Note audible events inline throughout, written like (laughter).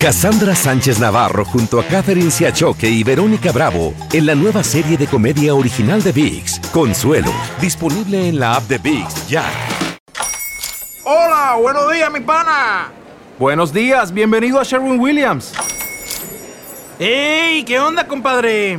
Cassandra Sánchez Navarro junto a Catherine Siachoque y Verónica Bravo en la nueva serie de comedia original de VIX, Consuelo, disponible en la app de VIX ya. Hola, buenos días, mi pana. Buenos días, bienvenido a Sherwin Williams. ¡Ey! ¿Qué onda, compadre?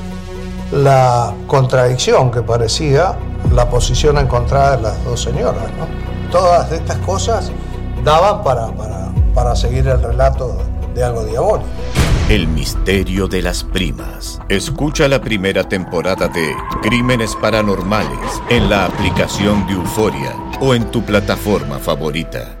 la contradicción que parecía la posición encontrada de las dos señoras. ¿no? Todas estas cosas daban para, para, para seguir el relato de algo diabólico. El misterio de las primas. Escucha la primera temporada de Crímenes Paranormales en la aplicación de Euforia o en tu plataforma favorita.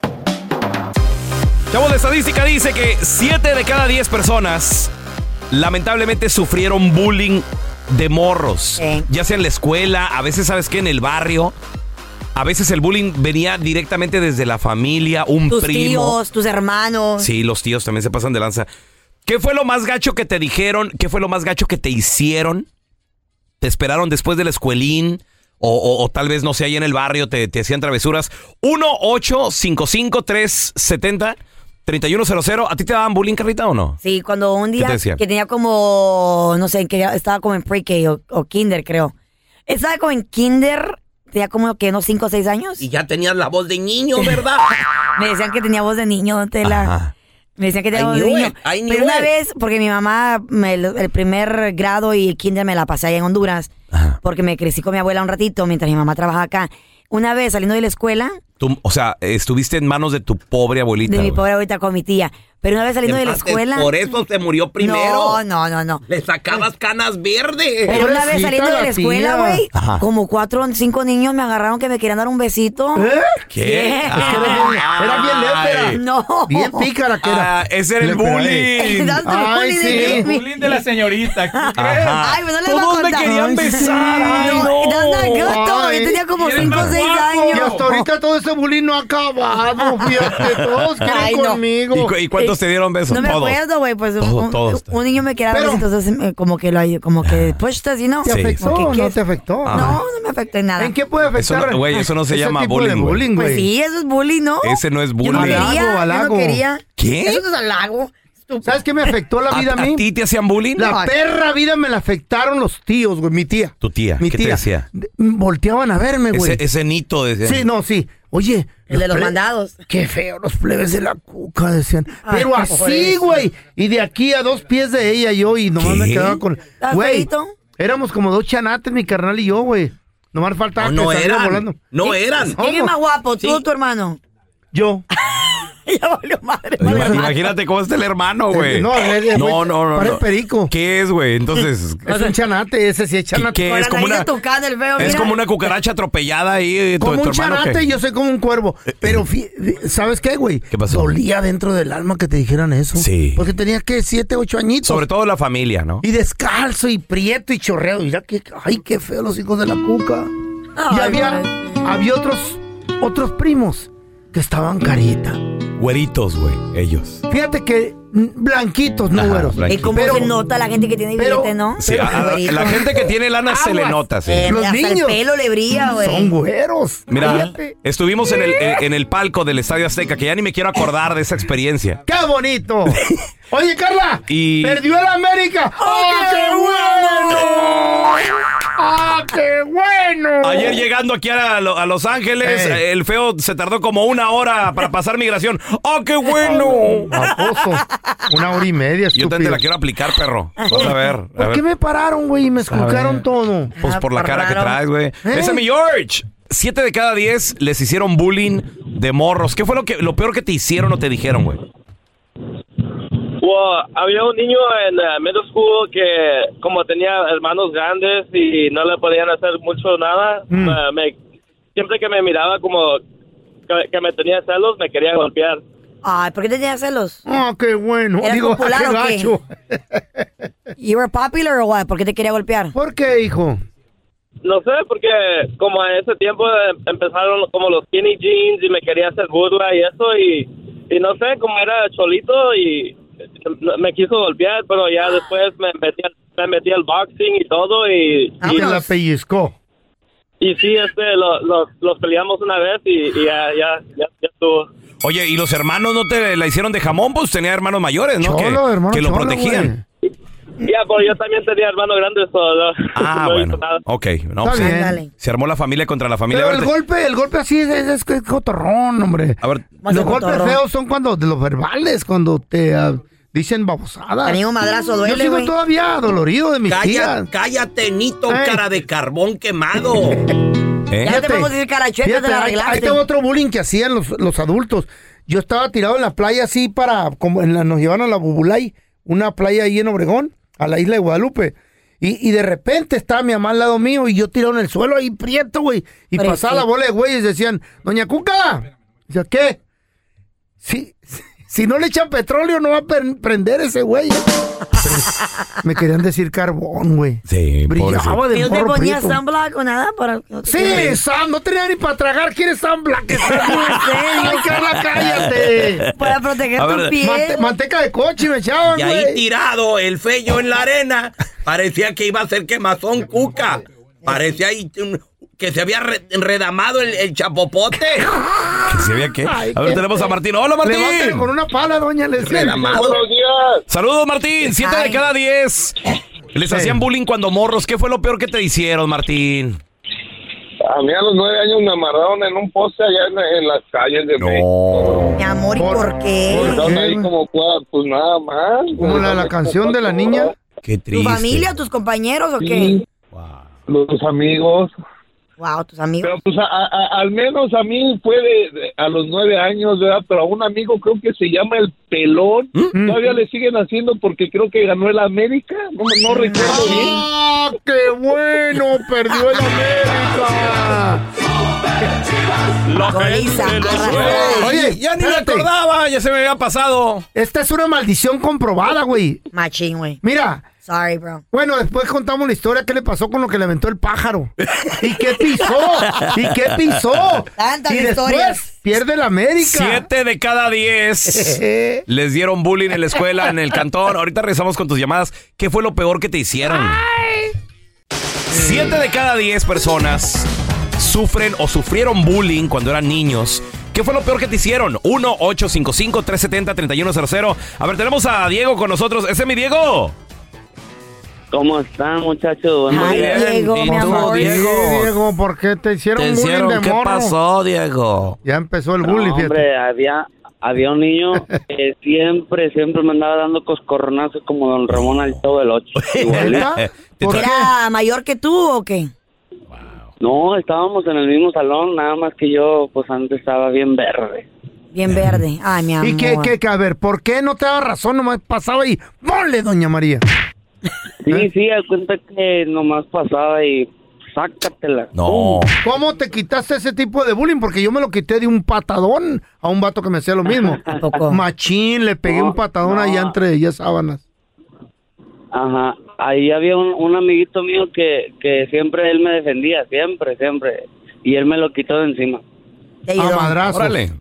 Chavo, la estadística dice que 7 de cada 10 personas lamentablemente sufrieron bullying de morros. Sí. Ya sea en la escuela, a veces, ¿sabes qué? En el barrio. A veces el bullying venía directamente desde la familia, un Tus primo. tíos, tus hermanos. Sí, los tíos también se pasan de lanza. ¿Qué fue lo más gacho que te dijeron? ¿Qué fue lo más gacho que te hicieron? ¿Te esperaron después del escuelín? O, o- o tal vez, no sé, ahí en el barrio te, te hacían travesuras. 1-855-370-3100. ¿A ti te daban bullying, Carlita, o no? Sí, cuando un día te decían? que tenía como, no sé, que estaba como en pre-K o, o kinder, creo. Estaba como en kinder, tenía como que unos 5 o 6 años. Y ya tenías la voz de niño, (laughs) ¿verdad? Me decían que tenía voz de niño, don Tela. Ajá. Me decían que tenía I voz de knew niño. it, I knew Pero una it. vez, porque mi mamá, me- el, el primer grado y kinder me la pasé allá en Honduras, Ajá. porque me crecí con mi abuela un ratito mientras mi mamá trabajaba acá. Una vez saliendo de la escuela, Tú, o sea, estuviste en manos de tu pobre abuelita. de mi güey. pobre abuelita con mi tía. Pero una vez saliendo de la escuela. Por eso se murió primero. No, no, no, no. Le sacabas canas verdes. Pero una vez saliendo de la la escuela, güey, como cuatro o cinco niños me agarraron que me querían dar un besito. ¿Qué? Es que era bien, era bien lépera. No. Bien pícara que era. Ah, ese era el bullying. The Ay, bullying sí. de El bullying de la señorita. Ay, pues no les Todos me querían besar. Ay, No. Yo tenía como cinco o seis guapo. Y años. hasta ahorita todo ese bullying no ha acabado, fíjate, todos (laughs) quieren Ay, no. conmigo. ¿Y, cu- y cuántos te dieron besos? No me Todos. acuerdo, güey, pues Todo, un, todos. un niño me quería dar Pero- besitos, entonces eh, como que lo como que pushed you know. ¿Te Sí. afectó que- no te afectó? No, no me afectó en nada. ¿En qué puede Eso afectar? no- güey, eso no se ese llama tipo de bullying, güey. bullying, Pues güey. sí, eso es bullying, ¿no? Ese no es Yo no bullying. quería, Halago, yo no quería. ¿Qué? Eso no es halago. ¿Sabes qué me afectó la vida a, ¿A, mí? a ti te hacían bullying? La perra vida me la afectaron los tíos, güey, mi tía. Tu tía, Mi ¿qué te tía. decía? De- Volteaban a verme, güey. Ese, ese nito de Sí, no, sí. Oye. El de los mandados. Qué feo, los plebes de la cuca, decían. Ay, Pero así, güey. Y de aquí a dos pies de ella yo, y nomás ¿Qué? me quedaba con. ¿Estás Güey, éramos como dos chanates, mi carnal y yo, güey. Nomás faltaba No, no que saliera eran. volando. No eran. ¿Quién es más guapo, tú Sí. o tu hermano? Yo. (laughs) (laughs) ya valió madre. Ima- madre, madre. Imagínate cómo está el hermano, güey. No, eh, eh, no, no, no, parece no. perico. ¿Qué es, güey? Entonces, (laughs) Es un chanate, ese sí es ¿qué, chanate. qué es? Como una, feo, es como una cucaracha atropellada ahí, eh, tu, Como tu un hermano. chanate, ¿qué? yo soy como un cuervo. Pero, fi- ¿sabes qué, güey? ¿Qué pasó? Dolía dentro del alma que te dijeran eso. Sí. Porque tenía que siete, ocho añitos. Sobre todo la familia, ¿no? Y descalzo y prieto y chorreado. Mira que, ay, qué feo los hijos de la cuca. y había, había otros, otros primos que estaban carita. Güeritos, güey, ellos. Fíjate que mm, blanquitos, no Ajá, güeros. ¿Y blanquitos. cómo Pero- se nota la gente que tiene pero- billete, no? Sí, a- a- Güerito. la gente que tiene lana se le Aguas. nota, sí. Eh, Los hasta niños. el pelo le brilla, güey. Son güeros. Mira, Cállate. estuvimos en el, en en el palco del Estadio Azteca, que ya ni me quiero acordar de esa experiencia. ¡Qué bonito! (laughs) Oye, Carla, Y- perdió el América. ¡Ah, qué bueno! ¡Ah, qué bueno! Ayer llegando aquí a, Lo- a Los Ángeles, Ey. el feo se tardó como una hora para pasar migración. ¡Oh, qué bueno! Baboso. Una hora y media, Yo también te estúpido. la quiero aplicar, perro. Vas a ver. a ¿Por ver. qué me pararon, güey? Y me esculcaron todo. Pues por la Ah, cara que traes, güey. ¿Eh? Ese es mi George. Siete de cada diez les hicieron bullying de morros. ¿Qué fue lo que lo peor que te hicieron o te dijeron, güey? Well, había un niño en eh, middle school que como tenía hermanos grandes y no le podían hacer mucho nada, Mm. eh, me- siempre que me miraba como que, que me tenía celos, me quería golpear. Ay, ¿por qué te tenías celos? Ah, qué bueno. ¿Era Digo, (laughs) popular qué o qué? gacho. You were popular or what? ¿Por qué te quería golpear? ¿Por qué, hijo? No sé, porque como en ese tiempo eh, empezaron como los skinny jeans y me quería hacer burla y eso y, y no sé, como era cholito y me quiso golpear, pero ya después me metí, al- me metí al boxing y todo y, Y la pellizcó. Y sí, este, lo- lo- los peleamos una vez y, y ya, ya, ya, ya estuvo. Oye, ¿y los hermanos no te la hicieron de jamón? Pues tenía hermanos mayores, ¿no? que, Cholo, hermano que lo cholo, protegían. Ya, pero yo también tenía hermanos grandes, so, no, (laughs) Ah, no bueno. Ok, no, Está pues, bien. Se armó la familia contra la familia. Pero el golpe, el golpe así es, es, es que cotorrón, hombre. a ver, Más Los golpes cotorrón. feos son cuando de los verbales, cuando te ah, dicen babosadas. Tenía un madrazo, Yo duele, sigo güey. todavía dolorido de mis Cállate, tías. cállate, Nito, Ey. cara de carbón quemado. ¿eh? (laughs) Ya te podemos decir carachueta, Fíjate, te la ahí, arreglaste. ahí tengo otro bullying que hacían los, los adultos. Yo estaba tirado en la playa así para, como en la, nos llevaron a la Bubulay, una playa ahí en Obregón, a la isla de Guadalupe. Y, y de repente estaba mi mamá al lado mío y yo tirado en el suelo ahí prieto, güey. Y pasaba la bola de güeyes decían, Doña Cuca. ¿qué? Si, (laughs) si no le echan petróleo no va a prender ese güey. (laughs) Me querían decir carbón, güey. Sí, Brillaba de ¿Y prieto. sunblock o nada? Para... Sí, Sam, no tenía ni para tragar. ¿Quieres Sam Black? Ay, Carla, cállate. Para proteger A tu ver, piel. Mante- manteca de coche me echaban, Y ahí tirado, el feyo en la arena. Parecía que iba a ser quemazón cuca. Parecía ahí un- que se había re- enredamado el, el chapopote. ¿Que se veía qué? Ay, A ver, qué tenemos a. Martín. ¡Hola, Levántale Martín! con una pala, doña Leslie. Redamado. días. Saludos, Martín. Siete de cada diez. Les Sí. hacían bullying cuando morros. ¿Qué fue lo peor que te hicieron, Martín? A mí a los nueve años me amarraron en un poste allá en, en las calles de México. Mi amor, ¿y Por- por qué? ¿Qué, ahí como, pues nada más. Como la, la canción de la niña. Qué ¿Tu triste. familia, tus compañeros o qué? Sí, los amigos. Wow, tus amigos. Pero pues a- al menos a mí fue de, de- a los nueve años, ¿verdad? Pero a un amigo creo que se llama El Pelón. ¿Mm? Todavía le siguen haciendo porque creo que ganó el América. No, no recuerdo bien. ¡Ah, qué bueno! Perdió el América. Goliza, arrastrada. Oye, ya ni me espérate. acordaba, ya se me había pasado. Esta es una maldición comprobada, güey. Machín, güey. Mira, Sorry, bro. bueno, después contamos la historia qué le pasó con lo que le aventó el pájaro. ¿Y qué pisó? ¿Y qué pisó? Tantas y después historias. pierde el América. Siete de cada diez (laughs) les dieron bullying en la escuela, en el cantón. Ahorita regresamos con tus llamadas. ¿Qué fue lo peor que te hicieron? Siete de cada diez personas sufren o sufrieron bullying cuando eran niños. ¿Qué fue lo peor que te hicieron? 1-855-370-3100. A ver, tenemos a Diego con nosotros. ¿Ese es mi Diego? ¿Cómo están, muchachos? Ay. Diego, ¿Y mi tú, amor. Sí, Diego? Diego, ¿por qué te hicieron ¿Te bullying hicieron? de ¿Qué morro? pasó, Diego? Ya empezó el No, bullying, fíjate. hombre, había, había un niño (laughs) que siempre, siempre me andaba dando coscorronazos como don Ramón al Chavo del Ocho. (laughs) Igualito. ¿Neta? Te ¿Por tra- qué? ¿Era mayor que tú o qué? No, estábamos en el mismo salón, nada más que yo, pues antes estaba bien verde. Bien verde. Ay, mi amor. ¿Y qué, qué, qué? A ver, ¿por qué no te daba razón? Nomás pasaba y ¡ponle, doña María! Sí, sí, al cuenta que nomás pasaba y sácatela. No. ¿Cómo te quitaste ese tipo de bullying? Porque yo me lo quité de un patadón a un vato que me hacía lo mismo. (laughs) Machín, le pegué No, un patadón no. allá entre ellas sábanas. Ajá, ahí había un, un amiguito mío que, que siempre él me defendía, siempre, siempre. Y él me lo quitó de encima. A madrazos. Órale.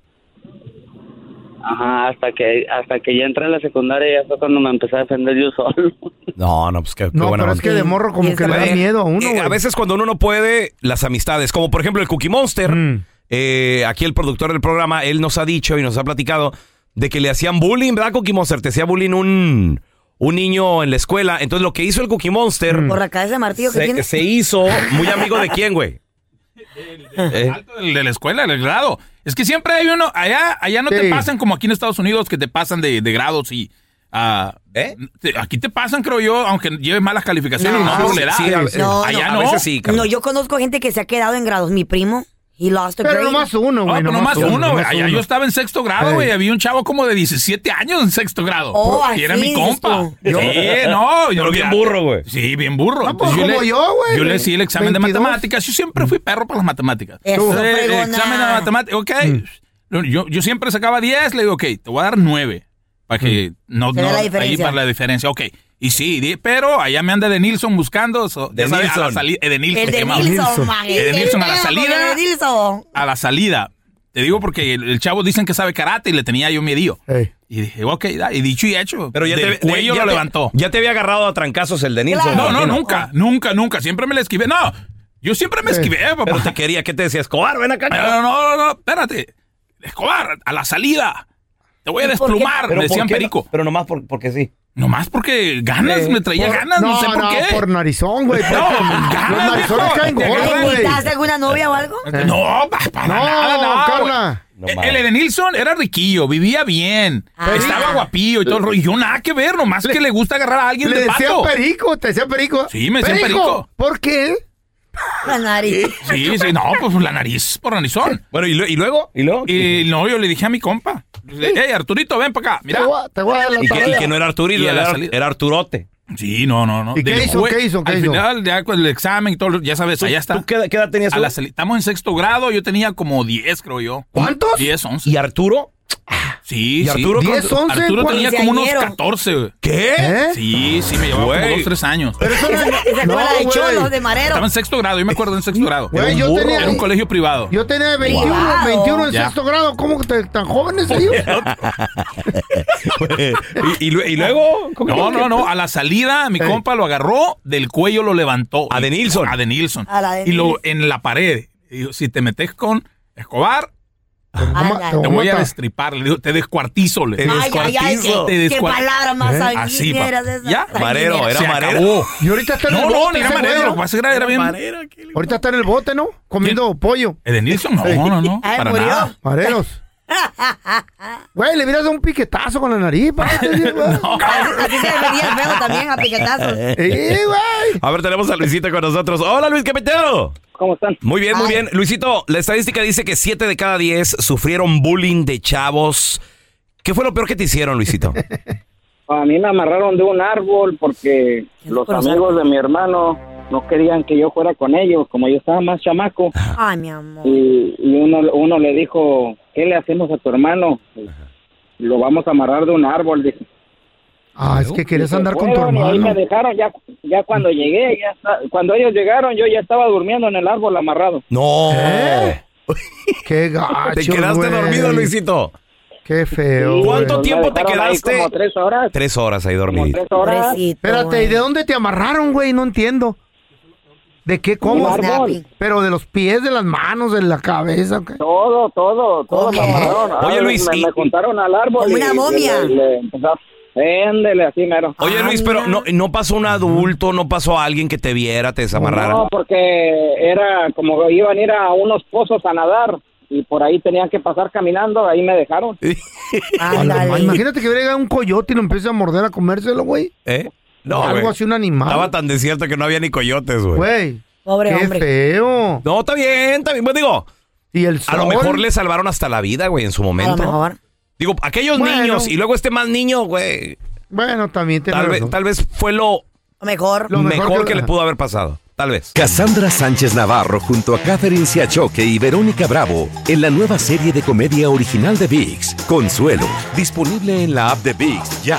Ajá, hasta que hasta que ya entré en la secundaria ya fue cuando me empecé a defender yo solo. No, no, pues qué, qué No, buena pero es que de morro como que le da miedo a uno, eh, güey. a veces cuando uno no puede, las amistades, como por ejemplo el Cookie Monster, Mm. eh, aquí el productor del programa, él nos ha dicho y nos ha platicado de que le hacían bullying, ¿verdad, Cookie Monster? Te hacía bullying un, un niño en la escuela. Entonces lo que hizo el Cookie Monster Por la cabeza de martillo que se, tiene. se hizo muy amigo de quién, güey. Eh, El de la escuela, del grado. Es que siempre hay uno, allá, allá no te pasan como aquí en Estados Unidos que te pasan de, de grados y... ¿Eh? te- aquí te pasan, creo yo, aunque lleves malas calificaciones, No. no, por la edad. Sí, a- No, allá a no. veces sí, carnal. No, yo conozco gente que se ha quedado en grados. Mi primo, he lost a Pero grade. nomás uno, No, güey. pero nomás uno, güey. Allá yo estaba en sexto grado, Ey. güey. Había un chavo como de 17 años en sexto grado. Oh, y era mi compa. Sí, no. Pero bien burro, güey. Sí, bien burro. No, pues, Entonces, como yo, güey. Yo le hacía el examen 22. de matemáticas. Yo siempre fui perro para las matemáticas. Eso, el examen de matemáticas, ok. Mm. Yo, yo siempre sacaba 10, le digo, ok, te voy a dar 9. Para que no, Se no la ahí diferencia. para la diferencia. Ok. Y sí, pero allá me anda de Nilsson buscando. so- De ya sabes, a la Nilsson. salida. eh, de Nilsson. El de. Nilsson. El de Nilsson a la El salida. de Nilsson. A la salida. Te digo porque el, el chavo dicen que sabe karate y le tenía yo miedo. Ey. Y dije, ok, da, y dicho y hecho. Pero ya Del te, cuello ya lo te- levantó. Ya te había agarrado a trancazos el de Nilsson. Claro. No, no, nunca, nunca, nunca. Siempre me la esquivé. No, yo siempre me esquivé, papá. Pero (laughs) te quería, ¿qué te decía? Escobar, ven acá. No, no, no, no, espérate. Escobar, a la salida. Te voy a desplumar, me decían perico. Pero nomás por- porque sí. Nomás porque ganas, me traía Por- ganas, no, sé por qué. por narizón, güey. No, ganas, Los narizones caen Te gordos, ¿Le güey. alguna novia o algo? No, pa- para No, nada, no. Carla. No El- el de Nilsson era riquillo, vivía bien, Ah. estaba guapillo y todo el rollo. Y yo nada que ver, nomás que le gusta agarrar a alguien Le de decían pato. perico, te decían perico. Sí, me decían perico. ¿Por qué? (laughs) La nariz. Sí, sí, no, pues la nariz por narizón. Bueno, ¿y, y luego? ¿Y luego? Y no, yo le dije a mi compa, hey, Arturito, ven para acá, mira. Te voy a- te voy a dar la Y que, y que no era Arturito, Y a la era, salida. era Arturote. Sí, no, no, no. ¿Y qué hizo? jue- ¿Qué hizo? ¿Qué Al hizo? final, ya con el examen y todo, ya sabes, allá está. ¿Tú qué, qué edad tenías A la Estamos en sexto grado, yo tenía como 10, creo yo. ¿Cuántos? 10, 11. ¿Y Arturo? Sí, ¿Y sí. Arturo? 10, 11, Arturo tenía como unos Quinceañero. 14, güey. ¿Qué? ¿Eh? Sí, sí, me llevaba Güey. como 2, 3 años. Pero eso no Esa, No, de güey. cholos, de marero. Estaba en sexto grado, yo me acuerdo en sexto grado. Güey, Era un yo tenía, Era un colegio privado. yo tenía 21, Privado. 21 en Ya. sexto grado. ¿Cómo que tan jóvenes ellos? (laughs) ¿Y, y y luego? ¿Cómo No, no, no. A la salida, mi Ey. compa lo agarró, del cuello lo levantó. A de Nilsson. A de Nilsson. A la de y lo en la pared. Y dijo, si te metes con Escobar. Te voy a destripar. Le digo, te descuartizo. Le digo. Ay, ay, ay, descuartizo. qué, palabra más ¿Eh? Así, sanguinera pa- es esa. Ya, Marero, era Se marero. acabó. Y ahorita está en el No, no, bote. era marero. era, bien. Ahorita está en el bote, ¿no? Comiendo pollo. ¿El de Nilsson? No, no, no. (laughs) Ay, para murió. nada. Mareros. (laughs) Güey, le hubieras dado un piquetazo con la nariz. pa, te digo, güey. (laughs) (laughs) Así se venía el feo también a piquetazos. Sí, güey. A ver, tenemos a Luisito con nosotros. Hola, Luis Capitero. ¿Cómo están? Muy bien, muy bien. Luisito, la estadística dice que 7 de cada 10 sufrieron bullying de chavos. ¿Qué fue lo peor que te hicieron, Luisito? (laughs) A mí me amarraron de un árbol porque ¿Qué los por los amigos de mi hermano no querían que yo fuera con ellos, como yo estaba más chamaco. Ay, mi amor. Y, y uno, uno le dijo, ¿qué le hacemos a tu hermano? Lo vamos a amarrar de un árbol, dice. Ah, es que Se andar con tu y ahí me hermano. dejaron, ya, ya cuando llegué, ya está- cuando ellos llegaron, yo ya estaba durmiendo en el árbol amarrado. No. ¿Eh? (laughs) Qué gacho, Te quedaste güey. dormido, Luisito. Qué feo. ¿Cuánto güey. tiempo te ahí quedaste? Como tres horas. Tres horas ahí dormido. tres horas. Espérate. ¿y de dónde te amarraron, güey? No entiendo. ¿De qué? ¿Cómo? Pero de los pies, de las manos, de la cabeza. Todo, todo, todo me amarraron. Oye, Ah, Luis, me, y- me juntaron al árbol. Como y- una y momia. Le, le así mero. Oye, Luis, pero no, no pasó un adulto, no pasó alguien que te viera, te desamarrara. No, porque era como que iban a ir a unos pozos a nadar y por ahí tenían que pasar caminando, ahí me dejaron. (laughs) A la Imagínate que hubiera llegado un coyote y lo empiece a morder a comérselo, güey. ¿Eh? No, Algo güey. así, un animal. Estaba tan desierto que no había ni coyotes, güey. Güey, Pobre qué hombre. feo. No, está bien, está bien. Pues digo, Y el a lo sol. mejor le salvaron hasta la vida, güey, en su A lo momento. mejor. Digo, aquellos Bueno. niños y luego este más niño, güey. Bueno, también tiene Tal vez, tal vez fue lo, Lo mejor. Lo mejor, mejor que... que- le pudo haber pasado. Tal vez. Cassandra Sánchez Navarro junto a Catherine Siachoque y Verónica Bravo en la nueva serie de comedia original de VIX, Consuelo, disponible en la app de VIX ya.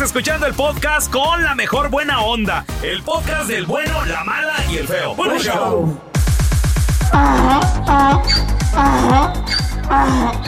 Estás escuchando el podcast con la mejor buena onda. El podcast del bueno, la mala y el feo. Show.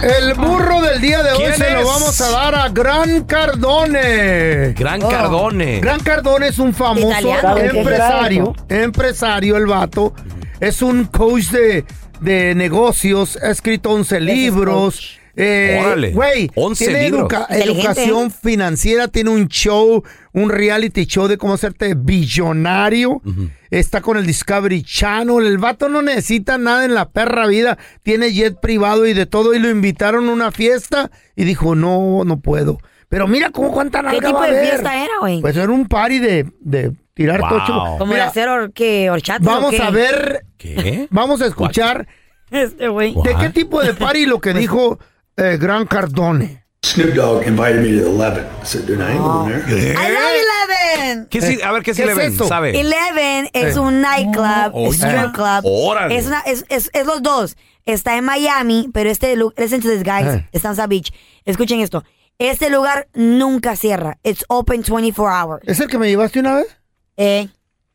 El burro del día de hoy ¿Quién se lo vamos a dar a Gran Cardone. Gran Oh. Cardone. Gran Cardone es un famoso Italiano. empresario, empresario el vato. Es un coach de, de negocios, ha escrito 11 libros. Eh, Órale, Güey, 11 tiene libros. educa- Inteligente, educación ¿eh? financiera, tiene un show, un reality show de cómo hacerte billonario. Está con el Discovery Channel. El vato no necesita nada en la perra vida. Tiene jet privado y de todo. Y lo invitaron a una fiesta y dijo, no, no puedo. Pero mira cómo cuánta ¿Qué nalga tipo va a de haber. fiesta era, güey? Pues era un party de, de tirar Wow. tocho. ¿Como de Mira, hacer or, qué, horchatas o vamos qué? a ver, ¿Qué? vamos a escuchar (laughs) Este güey. de qué tipo de party lo que dijo eh, Gran Cardone. Snoop Dogg invited me to the 11. I said, dude, I ain't going there. I love Eleven. ¿Qué si- a ver, ¿qué, ¿Qué si le es ven? eso? ¿Sabe? Eleven es un nightclub, Oye. strip club. Órale. Es, una, es, es, es los dos. Está en Miami, pero este lugar, listen to this guys, Eh. está en South Beach. Escuchen esto. Este lugar nunca cierra. It's open 24 hours. ¿Es el que me llevaste una vez? Eh,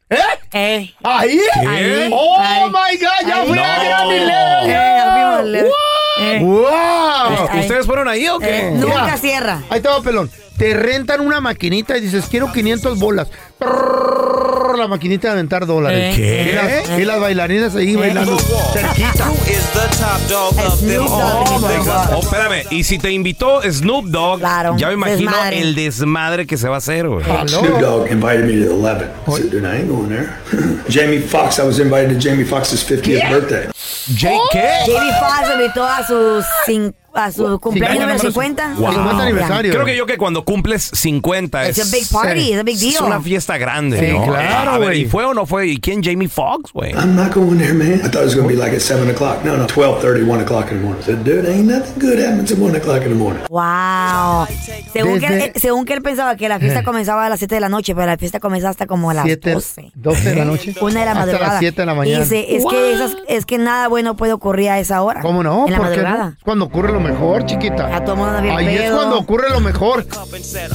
¿Eh? eh. ¿Ahí? Ahí, ¡Oh, ahí. my God! ¡Ya fui a. Gran Eh, ya fuimos, Eleven! Eh. ¡Wow! Ahí. ¿Ustedes fueron ahí o qué? Eh, nunca cierra. Ahí te va, pelón. Te rentan una maquinita y dices, quiero 500 bolas. Trrrr, La maquinita de aventar dólares. ¿Qué? Y las, y las bailarinas ahí bailando cerquita. Oh, espérame. Y si te invitó Snoop Dogg, Claro, ya me imagino desmadre. el desmadre que se va a hacer, güey. Snoop Dogg invited me to the 11. I said, dude, I ain't going there. (laughs) Jamie Foxx, I was invited to Jamie Foxx's 50th birthday. ¿Qué? Jamie Foxx invitó a sus cin- a su cumpleaños número 50. Wow. El 50 aniversario. Creo que yo que cuando cumples 50 It's es, a big party, it's a big es deal. una fiesta grande, Sí, ¿no? claro, güey. ¿y fue o no fue? ¿Y quién? Jamie Foxx, güey. I'm not going there, man. I thought it was going to be like at 7 o'clock. No, no, 12.30, 1 o'clock in the morning. I said, dude, ain't nothing good happens at 1 o'clock in the morning. Wow. Según, que, Desde- él- según que él pensaba que la fiesta Eh. comenzaba a las 7 de la noche, pero la fiesta comenzaba hasta como a las Siete- 12. 12 de la noche. Una de la Hasta madrugada. las 7 de la Y mañana. dice, es que, esas, es que nada bueno puede ocurrir a esa hora. ¿Cómo no? En la ¿Por qué no? madrugada. Es cuando ocurre lo mejor, chiquita. A bien Ahí es cuando ocurre lo mejor.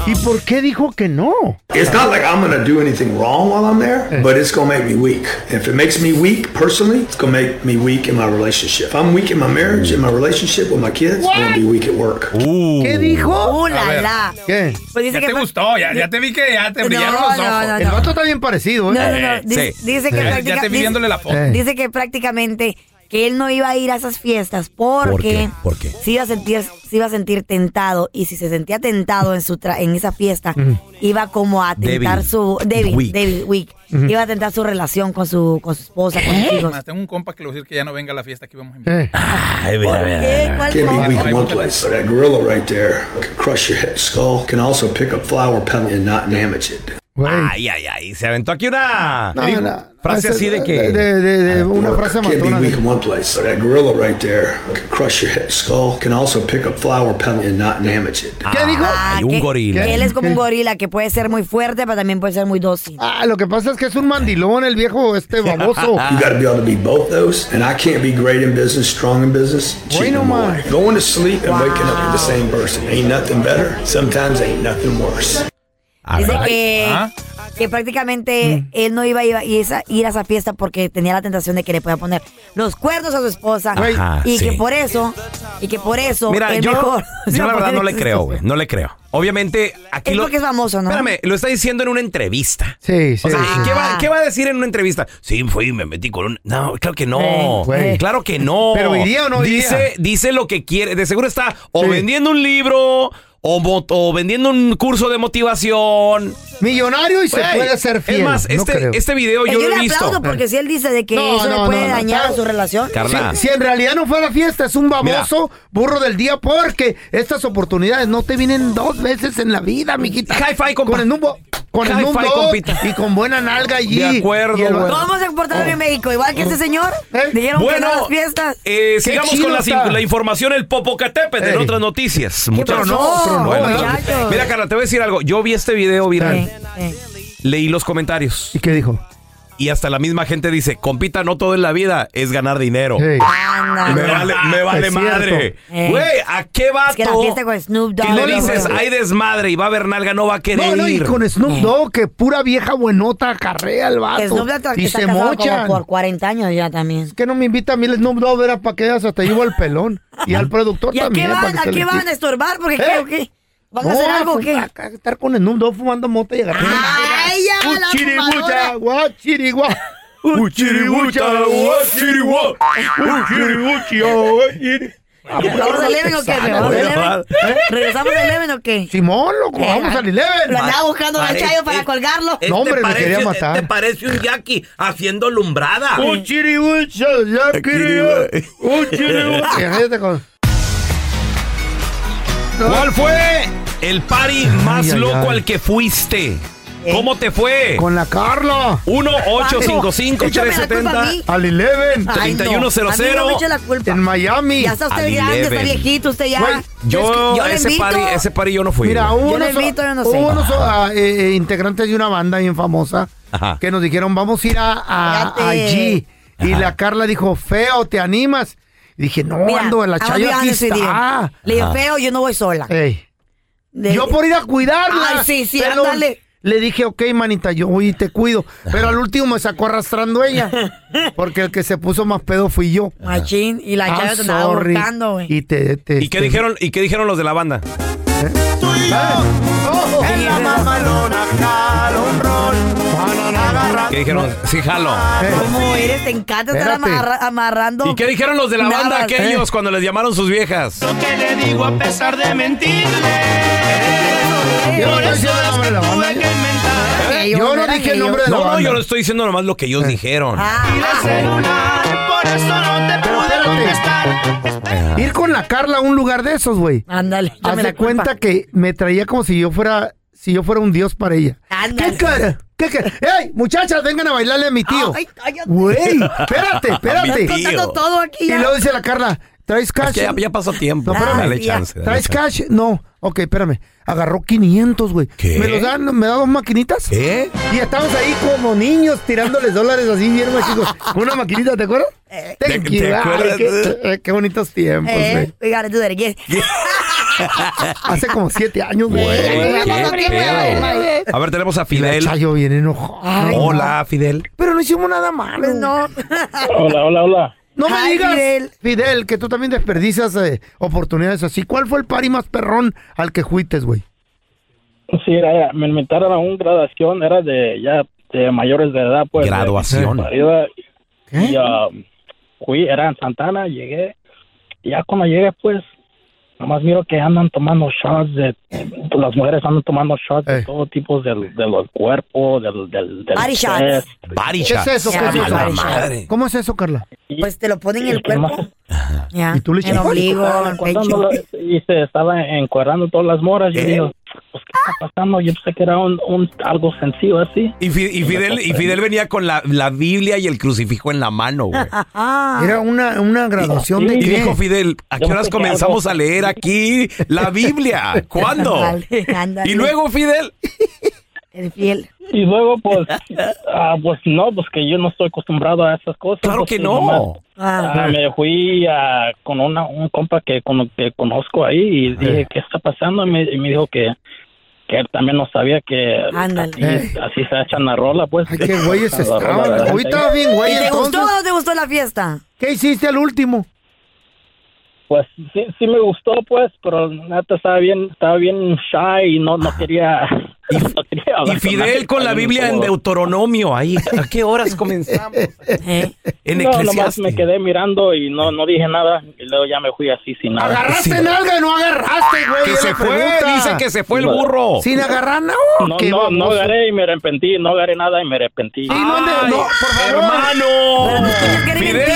¿Y por qué dijo que no? It's not like I'm to do anything wrong while I'm there, but it's to make me weak. If it makes me weak personally, it's to make me weak in my relationship. If I'm weak in my marriage, in my relationship with my kids, I'm to be weak at work. ¿Qué dijo? ¡Uh, la, la! ¿Qué? Pues dice Ya que te gustó, ya, ya te vi que ya te No, brillaron los ojos. no, no, El vato está bien parecido, ¿eh? No, no, no. Eh, Dice, sí. dice que Ya, práctica- ya te vi dice- viéndole la foto. Eh. Dice que prácticamente que él no iba a ir a esas fiestas porque ¿Por qué? ¿Por qué? Se, iba a sentir, se iba a sentir tentado y si se sentía tentado en su tra- en esa fiesta iba como a tentar su David Weak. David Weak iba a tentar su relación con su con su esposa con sus hijos. Más, tengo un compa que le voy a decir que ya no venga a la fiesta que íbamos a invitar. Eh. Ay, mira, ¿Por mira, qué? mira. ¿Cuál Can't be cosa? weak in one place. That gorilla right there can crush your head skull, can also pick up flower petal and not damage it. Güey. Ay, ay, ay. Se aventó aquí una No, no. frase así de que. De, de- de una Work. frase Can't be weak in one place. That gorilla right there can crush your head skull, can also pick up flower petal and not damage it. ¿Qué dijo? Ah, Ay, un gorila. que él es como un gorila que puede ser muy fuerte, pero también puede ser muy dócil. Ah, lo que pasa es que es un mandilón el viejo este baboso. (laughs) You got to be able to be both those. And I can't be great in business, strong in business, cheating Bueno, my. Going to sleep and waking up with the same person. Ain't nothing better. Sometimes ain't nothing worse. A Dice ver. que, ¿Ah? que prácticamente él no iba a ir a, esa- ir a esa fiesta porque tenía la tentación de que le pueda poner los cuernos a su esposa Ajá, y sí. que por eso y que por eso Mira, es yo, mejor. yo (laughs) la verdad no le creo, güey. No le creo. Obviamente, aquí Es lo. porque es famoso, ¿no? Espérame, lo está diciendo en una entrevista. Sí, sí. O sea, sí. ¿y ¿qué, va, qué va a decir en una entrevista? Sí, fui y me metí con un... No, claro que no. Claro que no. ¿Pero iría o no iría? dice, Dice lo que quiere. De seguro está o Sí. vendiendo un libro o, o vendiendo un curso de motivación. Millonario y se Güey, puede ser fiel. Es más, no este, creo. este video yo yo lo he le visto. aplaudo porque si él dice de que No, eso no, le puede no, no, dañar a su relación. Carla. Si en realidad no fue a la fiesta, es un baboso burro del día porque estas oportunidades no te vienen dos veces en la vida, mijita. Hi-fi, compa. Con el Numbo, con el Hi-fi, Numbo compita. y con buena nalga allí. De acuerdo, Y el- güey. ¿Cómo se comportaron en México? Igual que este señor. ¿Eh? Dijeron que no a las fiestas. eh, sigamos chido con la, está. la información, el Popocatépetl en Ey. otras noticias. ¿Qué Muchas- pasó? Pero no, Bueno, muchachos? mira, Carla, te voy a decir algo. Yo vi este video viral, Eh, eh. leí los comentarios ¿Y qué dijo? y hasta la misma gente dice, compita, no todo en la vida es ganar dinero. Me vale, me vale Es madre. Eh. Güey, ¿a qué vato? Es que la fiesta con Snoop Dogg. Y le dices, hay desmadre y va a haber nalga, no va a querer No, no, y con Snoop Dogg, que pura vieja buenota acarrea el vato. Snoop Dogg está y está se como por 40 años ya también. que no me invita a mí el Snoop Dogg, era para que ellas hasta llevo al pelón. Y al productor ¿Y a qué también. para van? que ¿A se qué van a estorbar? Porque ¿Eh? ¿qué o qué? ¿Van a hacer algo qué? acá estar con Snoop Dogg fumando mota y agarrando. ¡Ay, ya, la Uchiribucha, fumadora! guachirigua. (laughs) Uchiribucha, Uchiribucha, guachiri- ¿Vamos al Eleven o qué? ¿Me vamos al Eleven? ¿Regresamos al Eleven o qué? Simón, loco, vamos al Lo Eleven. andaba buscando a Chayo para colgarlo. No, hombre, me parece, quería matar. Este parece un yaqui haciendo lumbrada. Uchiribucha, guachirigua. Uchiribucha. Fíjate con- ¿Cuál fue el party más loco al que fuiste? ¿Cómo te fue? Con la Carla. 1-855-370. Al Eleven. Ay, no. 3100. A mí no me eche la culpa. En Miami. Ya está usted Al grande, está Eleven. viejito, usted ya. Yo, ese, invito. party, ese party yo no fui. Mira, hubo unos, no sé. ah, eh, eh, integrantes de una banda bien famosa Ajá. que nos dijeron, vamos a ir a, a- Cállate. allí. Y la Carla dijo, feo, ¿te animas? Y dije, no, Mira, ando, la chayo gonna be aquí está. Le digo, feo, yo no voy sola. Ey. De- Yo por ir a cuidarla. Ay, sí, sí, pero ándale. Le dije, ok, manita, yo voy y te cuido. Pero al (laughs) último me sacó arrastrando ella. Porque el que se puso más pedo fui yo. Machín, y la Ah, Chayo te andaba buscando, güey. Y te, te- ¿Y qué te- dijeron, ¿Y qué dijeron los de la banda? En la mamalona, jalo un rol. ¿Qué dijeron? Sí, jalo. ¿Cómo eres? Te encanta estar amarra- amarrando. ¿Y qué dijeron los de la banda Nada. aquellos cuando les llamaron sus viejas? que le digo a pesar de mentirle. Por eso es que tuve que inventar. Yo no dije el ellos. nombre de la No, no, yo no estoy diciendo nomás lo que ellos dijeron. Ah, Y de celular, por eso no te pude contestar. Ir con la Carla a un lugar de esos, güey. ándale, Haz de cuenta que me traía como si yo fuera, si yo fuera un dios para ella. Ándale. ¿Qué cara? ¿Qué cara? ¡Ey, muchachas, vengan a bailarle a mi tío! Ay, cállate. Güey, espérate, espérate. todo aquí Y luego dice la Carla, ¿traes cash? Es que ya, ya pasó tiempo. No, espérame. dale chance. dale ¿Traes chance. cash? No. Ok, espérame. Agarró 500, güey. ¿Qué? ¿Me los dan? ¿Me da dos maquinitas? ¿Qué? Y estamos ahí como niños tirándoles dólares así bien chicos. Con (laughs) una maquinita, ¿te acuerdas? Thank ¿Te- acuerdas? qué, eh, qué bonitos tiempos, Eh, güey. we gotta do that again. (laughs) Hace como siete años, güey. A ver, tenemos a Fidel. Chayo viene enojado. Ay, Hola, Fidel. Pero no hicimos nada malo. Pues no. Hola, hola, hola. No me Ay, digas, Fidel. Fidel. que tú también desperdicias eh, oportunidades así. ¿Cuál fue el pari más perrón al que fuites, güey? Sí, era, me invitaron a una graduación, era de ya de mayores de edad, pues. de- Graduación. ¿Qué? Y um, fui, era en Santana, llegué. Y ya cuando llegué, pues, nomás miro que andan tomando shots de. Las mujeres andan tomando shots de todo tipo del, de los cuerpos, del. del, del Body shots. Body ¿Qué es shots. eso? ¿Qué es eso? ya. ¿Cómo es eso, Carla? Pues te lo ponen en el Y cuerpo. Ya. ¿Y tú le El echas? ombligo, Estaban el pecho. y se estaba encuadrando todas las moras. Yo ¿Eh? digo, pues, ¿qué está pasando? Yo pensé que era un, un- algo sencillo así. Y, Fi- y Fidel, y Fidel venía con la, la Biblia y el crucifijo en la mano, güey. Ah. (laughs) Era una, una graduación de Y qué? dijo Fidel, ¿a qué horas comenzamos algo- a leer aquí la Biblia? ¿Cuándo? Y luego, Fidel, (laughs) El fiel. Y luego, pues, ah, pues no, pues que yo no estoy acostumbrado a esas cosas. claro pues, que y nomás, no. Ah. ah, me fui con una, un compa que, con, que conozco ahí y dije, ¿qué está pasando? Y me, y me dijo que, que él también no sabía que así, así se echan la rola, pues. Ay, qué güeyes estaban. (laughs) estaba bien, güey. ¿Y te entonces. gustó o no te gustó la fiesta? ¿Qué hiciste al último? Pues sí, sí me gustó, pues, pero neta estaba bien, estaba bien shy y no, no quería. (laughs) no Y Fidel con la Biblia en. Deuteronomio ahí. ¿A qué horas comenzamos? ¿Eh? En No, nomás me quedé mirando y no, no dije nada y luego ya me fui así sin nada. ¿Agarraste Sí. nalga no agarraste, güey? Que se fue, pregunta. dice que se fue el burro. Sin agarrar, no. No, qué no, no baboso. agarré y me arrepentí, no agarré nada y me arrepentí. Sí, no andes- Ay, no, por favor. hermano. Fidel.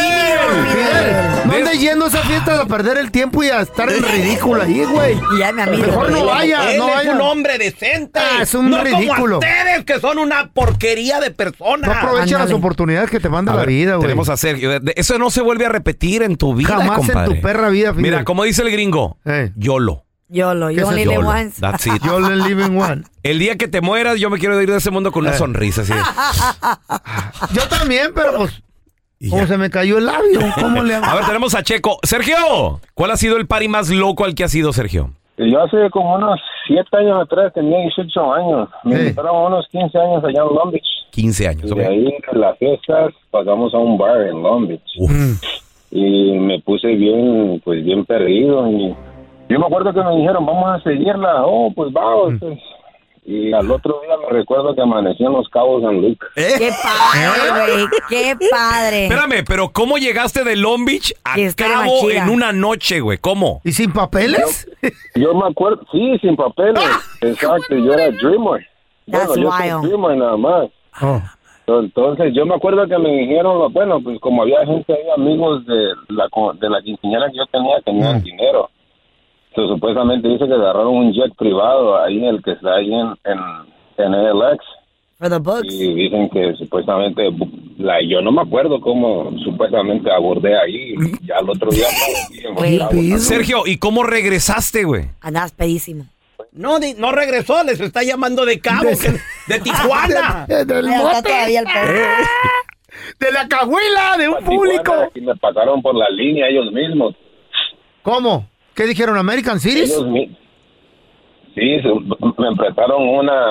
Fidel, andes yendo a esa fiesta a perder el tiempo y a estar en ridículo ahí, güey. Ya mi amigo. Mejor no vaya, Él no es vaya. un hombre decente. Ah, es un no ridículo. como ustedes que son una porquería de personas. No aprovecha las oportunidades que te manda A la ver, vida, güey. Tenemos a Sergio. Eso no se vuelve a repetir en tu vida, Jamás en tu perra vida, Fidel. Mira, como dice el gringo, Eh. YOLO. Yolo, ¿Qué you only live YOLO. once. That's it. (laughs) Yo le live one. El día que te mueras, yo me quiero ir de ese mundo con una Eh. sonrisa. Así. de, (laughs) Yo también, pero pues ¿Cómo se me cayó el labio? ¿Cómo le (laughs) hago? A ver, tenemos a Checo. Sergio, ¿cuál ha sido el party más loco al que ha sido Sergio? Yo hace como unos 7 años atrás, tenía 18 años. Me invitaron unos 15 años allá en Long Beach. 15 años, Y ok. de ahí, en las fiestas, pasamos a un bar en Long Beach. Y me puse bien, pues bien perdido. Y yo me acuerdo que me dijeron, vamos a seguirla. Oh, pues vamos. pues. Y al otro día me recuerdo que amanecí en Los Cabos en Luke. Qué padre, güey. Qué padre. Espérame, pero ¿cómo llegaste de Long Beach a Cabo en una noche, güey? ¿Cómo? ¿Y sin papeles? Yo me acuerdo, sí, sin papeles. Exacto, yo era Dreamer. That's bueno, yo soy. Dreamer nada más. Entonces, yo me acuerdo que me dijeron, bueno, pues como había gente ahí, amigos de la, de la quinceañera que yo tenía, tenían dinero. Supuestamente dice que agarraron un jet privado ahí, el que está ahí en, en, en ALX. For the books. Y dicen que supuestamente, la, yo no me acuerdo cómo supuestamente abordé ahí. Ya el otro día. (laughs) Güey. Sergio, ¿y cómo regresaste, güey? Andabas pedísimo. No, no regresó, les está llamando de Cabo, que- de Tijuana. (laughs) Del Ahí está bote. todavía el perro. (laughs) De la cajuela, de un público. Y me pasaron por la línea ellos mismos. ¿Cómo? ¿Qué dijeron? ¿American Cities? Ellos Sí, se- me prestaron una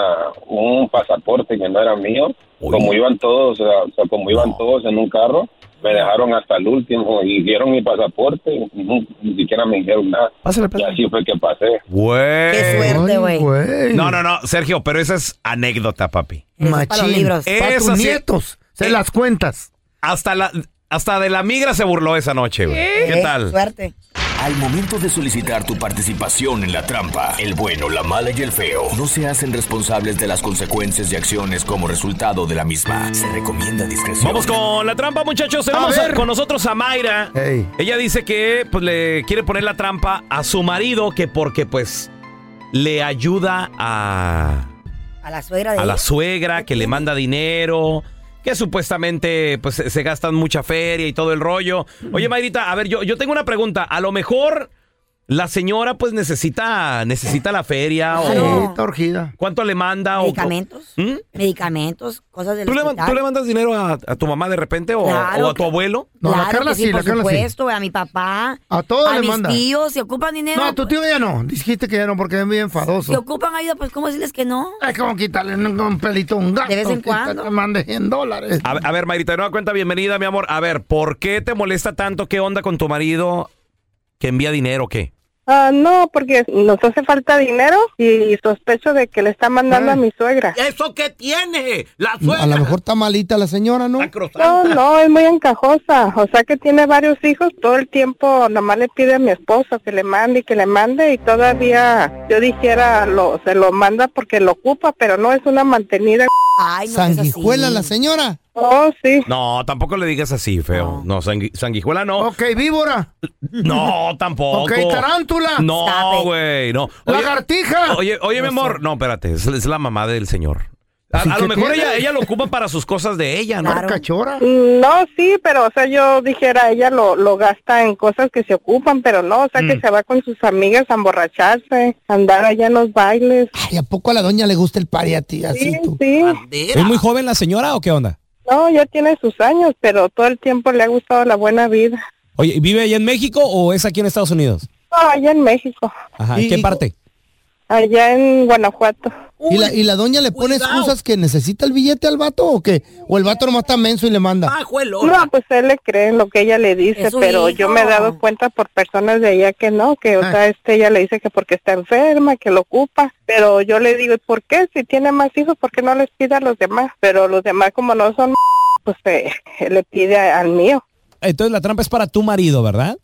un pasaporte que no era mío. Como iban todos, o sea, como iban todos en un carro, me dejaron hasta el último y dieron mi pasaporte ni siquiera me dijeron nada. Y así fue que pasé. Güey. Qué suerte, güey. No, no, no, Sergio, pero esa es anécdota, papi. Machín. Para tus Esa sí- nietos. Se Eh, las cuentas. Hasta la hasta de la migra se burló esa noche, güey. ¿Qué tal? Suerte. Al momento de solicitar tu participación en la trampa, el bueno, la mala y el feo no se hacen responsables de las consecuencias y acciones como resultado de la misma. Se recomienda discreción. Vamos con la trampa, muchachos. Tenemos a- con nosotros a Mayra. Ella dice que pues le quiere poner la trampa a su marido que porque pues le ayuda a, A la suegra de a la suegra, que le manda dinero, que supuestamente pues se gastan mucha feria y todo el rollo. Oye, Mayrita, a ver, yo, yo tengo una pregunta. A lo mejor la señora pues necesita necesita la feria Sí, o está urgida. cuánto le manda o Medicamentos. Medicamentos, cosas del ¿Tú le, man- hospital. tú le mandas dinero a, a tu mamá de repente o, Claro o a tu que- abuelo? claro que sí, por supuesto, güey, a mi papá. A todos a le mis manda. tíos, si ocupan dinero. No, a tu tío ya no. Dijiste que ya no porque es bien enfadoso. Si ocupan ayuda, pues ¿cómo decirles que no? Es como quitarle un, un pelito a un gato. De vez en que cuando. Te mande 100 dólares. A, a ver, Mayrita, de nueva cuenta, bienvenida, mi amor. A ver, ¿por qué te molesta tanto? ¿Qué onda con tu marido que envía dinero o qué? Ah, no, porque nos hace falta dinero y sospecho de que le está mandando a mi suegra. ¿Eso qué tiene? La A suegra. lo mejor está malita la señora, ¿no? No, no, es muy encajosa. O sea que tiene varios hijos. Todo el tiempo nomás le pide a mi esposo que le mande y que le mande. Y todavía yo dijera, lo, se lo manda porque lo ocupa, pero no es una mantenida. Ay, Sanguijuela la señora. Oh, sí. No, tampoco le digas así, feo. No, sangui- sanguijuela no. Ok, víbora. No, (laughs) tampoco. Ok, tarántula. Stop No, it. güey, no. Lagartija. Oye, oye, mi amor. No, espérate, es, es la mamá del señor. A, Sí, a ¿qué lo mejor tiene? ella, ella lo ocupa para sus cosas de ella, ¿no? Cachora. No, sí, pero o sea, yo dijera, ella lo, lo gasta en cosas que se ocupan, pero no, o sea, que Mm. se va con sus amigas a emborracharse, a andar allá en los bailes. Ay, ¿a poco a la doña le gusta el pariati así Sí, tú? sí. ¿Es muy joven la señora o qué onda? No, ya tiene sus años, pero todo el tiempo le ha gustado la buena vida. Oye, ¿vive allá en México o es aquí en Estados Unidos? No, allá en México, Ajá, ¿en Y- qué y- parte? Allá en Guanajuato. ¿Y la, ¿Y la doña le pone excusas que necesita el billete al vato o qué? ¿O el vato nomás está menso y le manda? No, pues él le cree en lo que ella le dice, pero yo me he dado cuenta por personas de allá que no, que o Ah. sea, este ella le dice que porque está enferma, que lo ocupa, pero yo le digo, ¿y por qué? Si tiene más hijos, ¿por qué no les pide a los demás? Pero los demás como no son, pues eh, le pide al mío. Entonces la trampa es para tu marido, ¿verdad?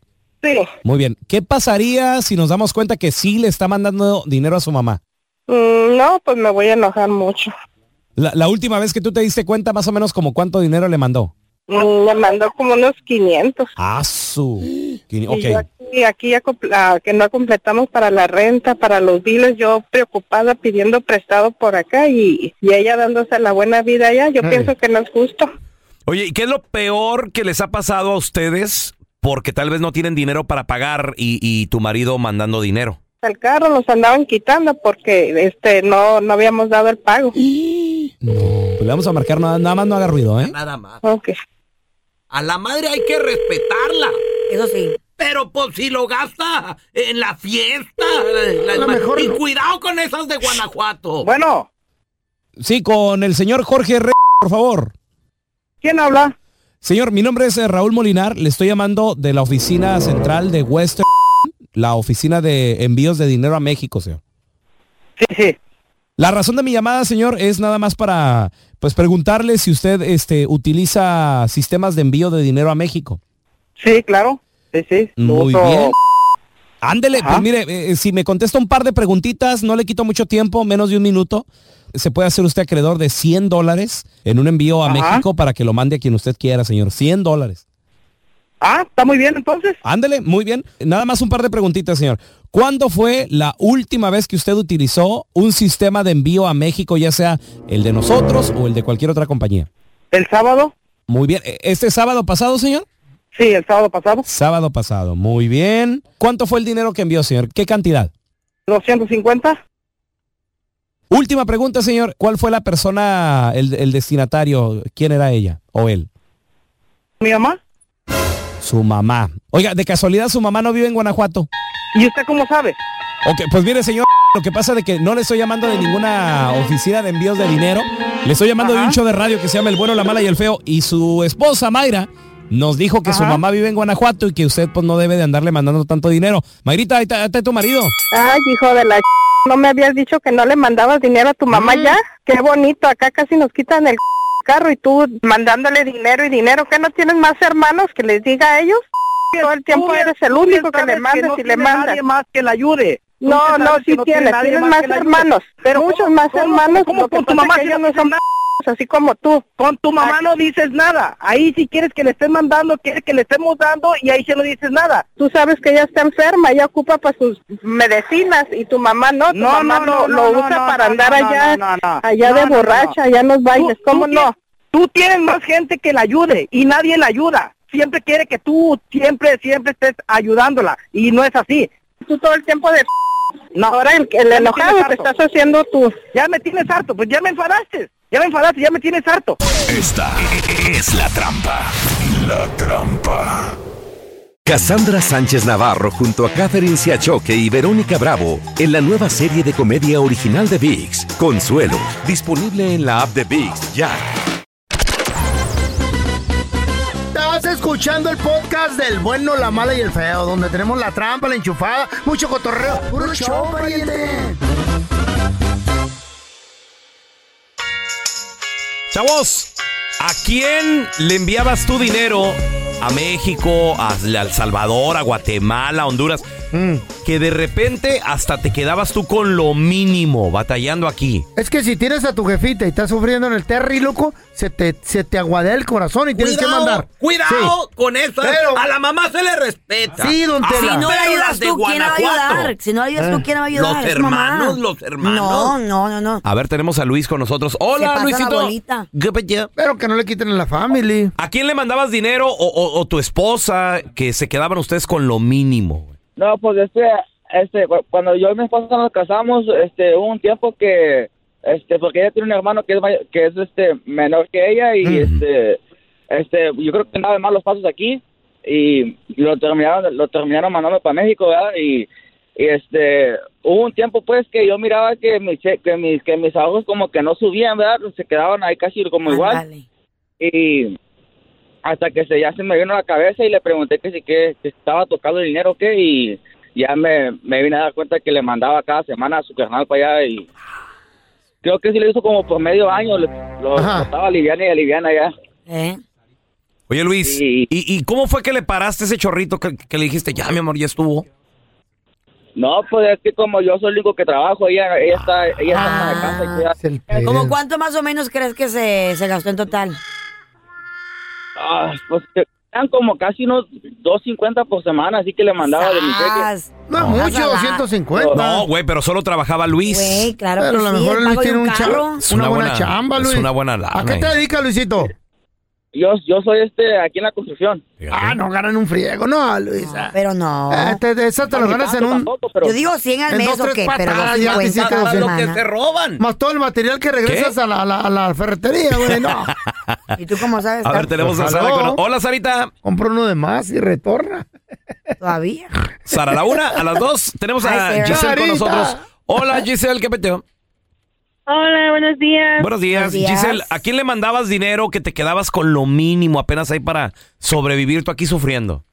Sí. Muy bien. ¿Qué pasaría si nos damos cuenta que sí le está mandando dinero a su mamá? Mm, no, pues me voy a enojar mucho. La, la última vez que tú te diste cuenta más o menos como cuánto dinero le mandó. Mm, Le mandó como unos 500. Ah, su. Quini- Y yo aquí, aquí ya ah, que no completamos para la renta, para los biles, yo preocupada pidiendo prestado por acá y, y ella dándose la buena vida allá, yo pienso que no es justo. Oye, ¿y qué es lo peor que les ha pasado a ustedes porque tal vez no tienen dinero para pagar y, y tu marido mandando dinero? El carro nos andaban quitando porque este no no habíamos dado el pago. (gasps) Pues le vamos a marcar nada, nada más no haga ruido, ¿eh? Nada más. Ok. A la madre hay que respetarla. Eso sí. Pero pues si lo gasta en la fiesta. la- A lo la- mejor y no. cuidado con esas de Guanajuato. Bueno, Sí, con el señor Jorge Re, por favor. ¿quién habla? Señor, mi nombre es eh, Raúl Molinar. Le estoy llamando de la oficina central de Western, la oficina de envíos de dinero a México, señor. Sí, sí. La razón de mi llamada, señor, es nada más para pues preguntarle si usted este utiliza sistemas de envío de dinero a México. Sí, claro. Sí, sí. Muy Uso- bien. Ándele, Ajá. pues mire, eh, si me contesta un par de preguntitas, no le quito mucho tiempo, menos de un minuto. Se puede hacer usted acreedor de 100 dólares en un envío a Ajá. México para que lo mande a quien usted quiera, señor. 100 dólares. Ah, está muy bien entonces. Ándele, muy bien. Nada más un par de preguntitas, señor. ¿Cuándo fue la última vez que usted utilizó un sistema de envío a México, ya sea el de nosotros o el de cualquier otra compañía? ¿El sábado? Muy bien. ¿E- ¿Este sábado pasado, señor? Sí, el sábado pasado. Sábado pasado. Muy bien. ¿Cuánto fue el dinero que envió, señor? ¿Qué cantidad? 250. Última pregunta, señor. ¿Cuál fue la persona, el, el destinatario? ¿Quién era ella o él? ¿Mi mamá? Su mamá. Oiga, de casualidad su mamá no vive en Guanajuato. ¿Y usted cómo sabe? Ok, pues mire, señor, lo que pasa de que no le estoy llamando de ninguna oficina de envíos de dinero. Le estoy llamando de un show de radio que se llama El Bueno, la Mala y el Feo. Y su esposa, Mayra, nos dijo que su mamá vive en Guanajuato y que usted pues no debe de andarle mandando tanto dinero. Mayrita, ahí está, ahí está tu marido. Ay, hijo de la ch... ¿No me habías dicho que no le mandabas dinero a tu mamá Mm. ya? Qué bonito, acá casi nos quitan el (laughs) carro y tú mandándole dinero y dinero. ¿Qué no tienes más hermanos que les diga a ellos? Todo el tiempo eres el único que le mandas no y le mandas. nadie más que le ayude. No, no, sí no tienes, tienes más hermanos, Pero muchos ¿cómo- más hermanos, cómo lo que con tu mamá que ellos no son así como tú. Con tu mamá no dices nada. Ahí si quieres que le estés mandando, quieres que le estemos dando y ahí sí no dices nada. Tú sabes que ella está enferma, ella ocupa para sus medicinas y tu mamá no, tu No, mamá no, lo, no, lo no, usa no, para no, andar no, allá, no, no, no. allá No, de no, no. borracha, allá en los bailes, Tú- ¿cómo tú no? Tú tienes más gente que la ayude y nadie la ayuda. Siempre quiere que tú siempre, siempre estés ayudándola y no es así. Tú todo el tiempo de... No. Ahora el, el enojado te estás haciendo tú. Ya me tienes harto, pues ya me enfadaste. Ya me enfadaste, ya me tienes harto. Esta es la trampa. La trampa. Cassandra Sánchez Navarro junto a Catherine Siachoque y Verónica Bravo en la nueva serie de comedia original de VIX, Consuelo, disponible en la app de VIX ya. Escuchando el podcast del bueno, la mala y el feo, donde tenemos la trampa, la enchufada, mucho cotorreo. ¡Puro show, pariente! Chavos, ¿a quién le enviabas tu dinero? A México, a El Salvador, a Guatemala, a Honduras. Que de repente hasta te quedabas tú con lo mínimo, batallando aquí. Es que si tienes a tu jefita y estás sufriendo en el terry, loco, se te, se te aguadea el corazón y tienes que mandar. Cuidado Sí. con eso. Pero- a la mamá se le respeta. Sí, don Tela. Si no le pero ayudas tú, ¿quién la va a ayudar? Si no le ayudas tú, ¿quién la va a ayudar? Los Es tu mamá. hermanos, los hermanos. No, no, no, no. A ver, tenemos a Luis con nosotros. Hola, pasa la Luisito. Pero que no le quiten a la family. ¿A quién le mandabas dinero o, o- o tu esposa que se quedaban ustedes con lo mínimo? No, pues este, este, cu- cuando yo y mi esposa nos casamos, este, hubo un tiempo que, este, porque ella tiene un hermano que es, may- que es, este, menor que ella y, este, este, yo creo que nada más los pasos aquí y lo terminaron, lo terminaron mandando para México, ¿verdad? Y, y, este, hubo un tiempo pues que yo miraba que mis, che- que mis, que mis ahorros como que no subían, ¿verdad? Se quedaban ahí casi como igual y hasta que se ya se me vino a la cabeza y le pregunté que si que, que estaba tocando el dinero o qué y ya me, me vine a dar cuenta que le mandaba cada semana a su carnal para allá y creo que sí lo hizo como por medio año, le- lo, lo estaba aliviana y aliviana ya. ¿Eh? Oye, Luis, ¿y, y cómo fue que le paraste ese chorrito que, que le dijiste, ya, mi amor, ya estuvo? No, pues es que como yo soy el único que trabajo, ella, ella está, ella está en la casa y cuida- ¿Cómo cuánto más o menos crees que se, se gastó en total? Ah, pues eran como casi unos 250 por semana, así que le mandaba de mi cheque. No, mucho, 250. No, güey, pero solo trabajaba Luis. Güey, claro Pero que a lo sí, mejor el Luis pago de tiene un un cha- carro. Es una, una buena buena- chamba, es Luis. una buena ¿A lana, qué te dedicas, Luisito? Yo, yo soy este aquí en la construcción. Ah, no ganan un friego, no, Luisa. Pero no. Eh, te- de eso te lo ganas en un. Yo digo 100 al en mes dos, o tres qué, pero patadas, ya te 250 hiciste a la 200. semana. roban. Más todo el material que regresas a la, a, la, a la ferretería, güey, no. (laughs) ¿Y tú cómo sabes? A ver, tenemos a Sara con... Hola, Sarita. Compra uno de más y retorna. Todavía. Sara, a la una, a las dos, tenemos a Sarah. Giselle con Sarita. nosotros. Hola, Giselle, ¿qué peteo? Hola, buenos días. Buenos días. Giselle, ¿a quién le mandabas dinero que te quedabas con lo mínimo apenas ahí para sobrevivir tú aquí sufriendo?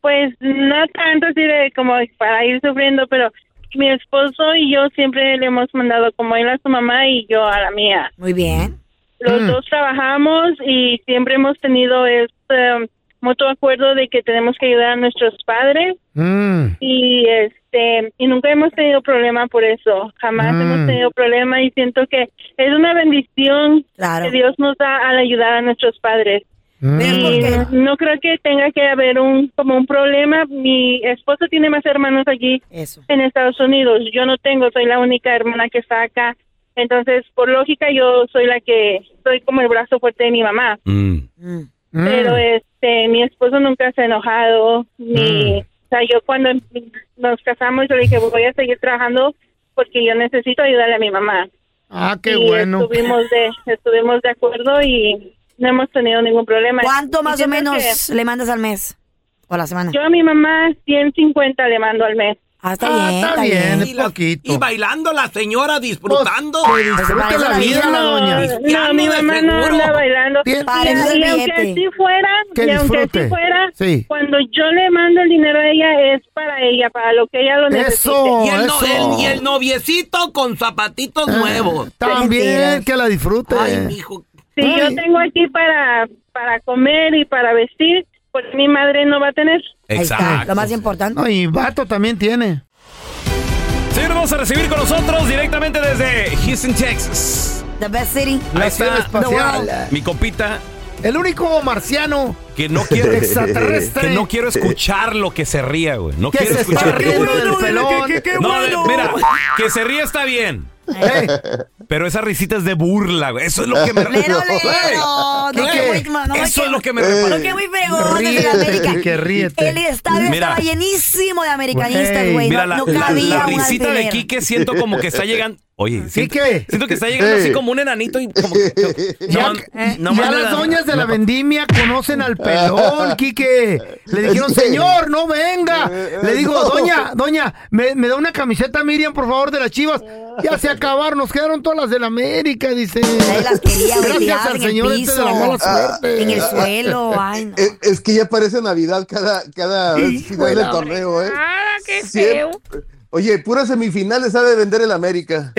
Pues no tanto así de como para ir sufriendo, pero mi esposo y yo siempre le hemos mandado como él a su mamá y yo a la mía. Muy bien. Los Mm. dos trabajamos y siempre hemos tenido este mutuo acuerdo de que tenemos que ayudar a nuestros padres. Mm. y este y nunca hemos tenido problema por eso. Jamás Mm. hemos tenido problema y siento que es una bendición que Dios nos da al ayudar a nuestros padres. Mm. y no creo que tenga que haber un como un problema. Mi esposo tiene más hermanos aquí en Estados Unidos. Yo no tengo soy la única hermana que está acá. Entonces por lógica yo soy la que soy como el brazo fuerte de mi mamá pero este mi esposo nunca se ha enojado ni o sea yo cuando nos casamos yo le dije voy a seguir trabajando porque yo necesito ayudarle a mi mamá Ah, qué y bueno. estuvimos de estuvimos de acuerdo y no hemos tenido ningún problema ¿Cuánto más o menos que le mandas al mes? ¿O a la semana? yo a mi mamá 150 le mando al mes Ah, está Ah, bien, está está bien, bien. es poquito. Y bailando la señora, disfrutando. Pues, disfrute la vida, la doña. No, mi mamá no anda bailando. Bien. Y, eso y aunque así fuera, Que y aunque así fuera, Sí. cuando yo le mando el dinero a ella es para ella, para lo que ella lo necesite. y, el no- el- y el noviecito con zapatitos nuevos. También, que la disfrute. Si yo tengo aquí para, para comer y para vestir, pues mi madre no va a tener. Exacto. Lo más importante. No, y vato también tiene. Señor, vamos a recibir con nosotros directamente desde Houston, Texas. The best city. Ahí ciudad está espacial. mi compita El único marciano que no quiero (laughs) Extraterrestre. que no quiero escuchar lo que se ría, güey. No Que quiero se está escuchar riendo del pelón. No, de- mira, (laughs) que se ría está bien. (laughs) Pero esa risita es de burla, güey. Eso es lo que me Lero, Güey, lero. No, ¿qué? no, Eso es lo que me No, que muy fregón desde la América. Que ríete. El estadio Mira. estaba llenísimo de americanistas, güey. Mira, No, la, no la- cabía la un risita de. Quique siento como que está llegando. Oye, siento, ¿Quique? siento que está llegando así como un enanito y como que. (laughs) Ya, no ya las la- doñas de la vendimia conocen al pelón, Quique. Le dijeron, Es que- señor, no venga. Le digo, No. doña, doña, me, me da una camiseta Miriam, por favor, de las chivas. Ya se acabaron, nos quedaron todas las de la América, dice. las quería, güey, Gracias al en el señor este de la mala suerte. en el suelo, ay, no. Es, es que ya parece Navidad cada, cada final del torneo, ¿eh? Ah, qué Siempre- Oye, pura semifinales sabe vender el América.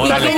Órale,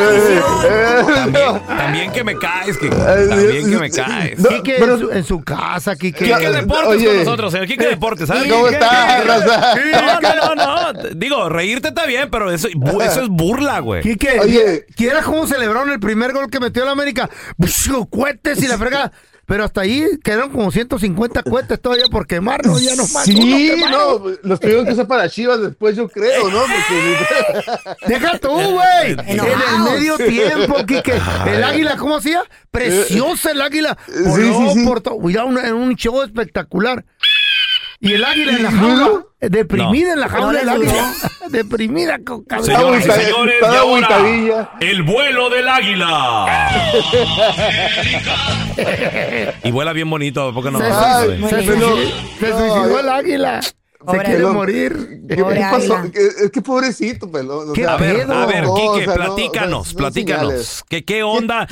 Eh, También, también que me caes, que (laughs) también que me caes. Quique en, su, en su casa, Quique. Quique Deportes con nosotros, el Quique Deportes, ¿sabes? ¿Cómo estás, raza? No, no, no, no. Digo, reírte está bien, pero eso, eso es burla, güey. Quique, Oye, ¿quieras cómo celebraron el primer gol que metió el América? Bush, cohetes y la fregada. Pero hasta ahí quedaron como 150 cohetes todavía por quemarnos. Ya nos faltó uno Sí, no, los tuvieron que usar para Chivas después, yo creo, ¿no? Porque- Deja tú, güey. (laughs) En el medio tiempo, Quique. El águila, ¿cómo hacía? Preciosa el águila. Voló por todo. Mira, un, un show espectacular. Y el águila en la jaula. Deprimida en la jaula No el le águila. (laughs) Deprimida con Señoras y señores, y ahora, el vuelo del águila. (laughs) Y vuela bien bonito, ¿por qué no? Se, Ay, se- se suicidó, se suicidó el águila. Se quiere Pelón. morir. ¿Qué, qué pasó? Es que pobrecito, pelón. o ¿Qué sea, A ver, a ver, no, Quique, o sea, no, platícanos, o sea, son platícanos. señales. ¿Qué, ¿Qué onda?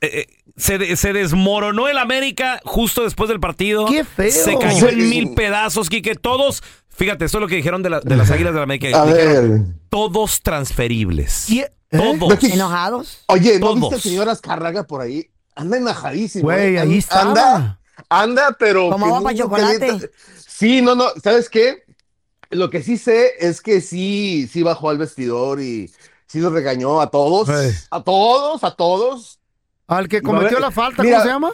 Eh, eh, se, de- se desmoronó el América justo después del partido. ¡Qué feo! Se cayó en mil pedazos, Quique. Todos, fíjate, esto es lo que dijeron de, la- de las Águilas de la América. A Dijeron, ver. Todos transferibles. ¿Eh? Todos. ¿Enojados? Oye, ¿no Todos. viste al señor Azcárraga por ahí? Anda enajadísimo. Güey, ¿eh? ahí estaba. Anda, anda, pero... Como que agua pa' no chocolate. calienta. Sí, no, no, ¿sabes qué? Lo que sí sé es que sí, sí bajó al vestidor y sí los regañó a todos. A todos, a todos. Al que cometió la falta, Mira, ¿cómo se llama?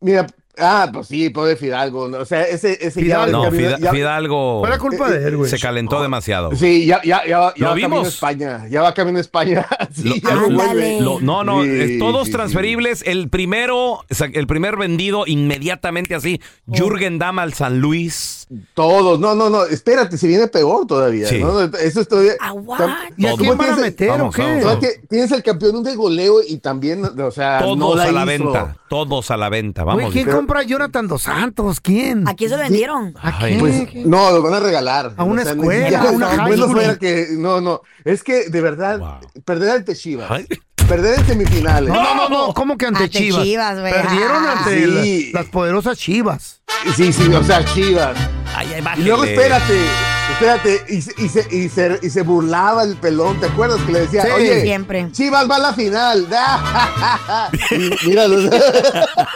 Mira, Ah, pues sí, pobre Fidalgo. ¿no? O sea, ese, ese ya- No, ya- Fida- ya- Fidalgo. Fue la culpa de él, güey. Se calentó demasiado. Sí, ya, ya, ya, ya ¿Lo va camino a vimos? España. Ya va camino a España. (laughs) Sí, Lo- ya no lo- no, no, Sí, es todos sí, sí. transferibles. El primero, el primer vendido inmediatamente así, Jürgen Damm al San Luis. Todos, no, no, no, espérate, se viene peor todavía. Sí. ¿no? Eso es todavía. ¿Y a ¿Cómo quién van a tienes el- meter o qué? vamos, vamos. que tienes el campeón de goleo y también, o sea, Todos no la a la hizo. venta. Todos a la venta. Güey, Vamos. ¿quién compra a Jonathan Dos Santos? ¿Quién? ¿A quién se lo vendieron? ¿A Ay, quién? Pues, no, lo van a regalar. A una O sea, escuela, ya, a una no, high bueno school. fuera que, no, no, es que de verdad, perder ante Chivas, perder en semifinales. No, no, no, no, ¿cómo que ante, Ante Chivas? Chivas, güey. Perdieron Ah. ante Sí. la- las poderosas Chivas. Sí, sí, o sea, Chivas. Ay, ay, Y luego espérate, espérate, y, se- y, se, y, se, y se burlaba el pelón, ¿te acuerdas que le decía, Sí, oye, siempre. Chivas va a la final? (laughs) Y míralo.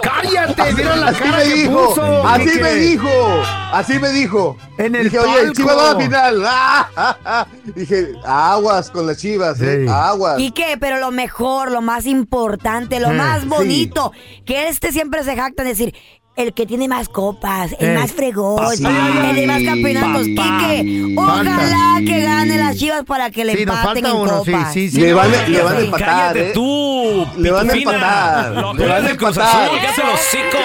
Cállate, mira la así cara me que dijo, puso, así me dijo, así me dijo. En el Dije, oye, palco. Chivas va a la final. (laughs) Dije, aguas con las Chivas, eh, aguas. ¿Y qué? Pero lo mejor, lo más importante, lo Eh, más sí. bonito, que este siempre se jacta en decir, el que tiene más copas, el Eh, más fregón, sí, el de más campeonatos. Quique, ojalá que gane las chivas para que le Sí, empaten falta en uno, copas. sí, sí. Le van, a- le van a empatar, Cállate ¿eh? tú. Le van a empatar. Lo Le van a empatar. Hocico.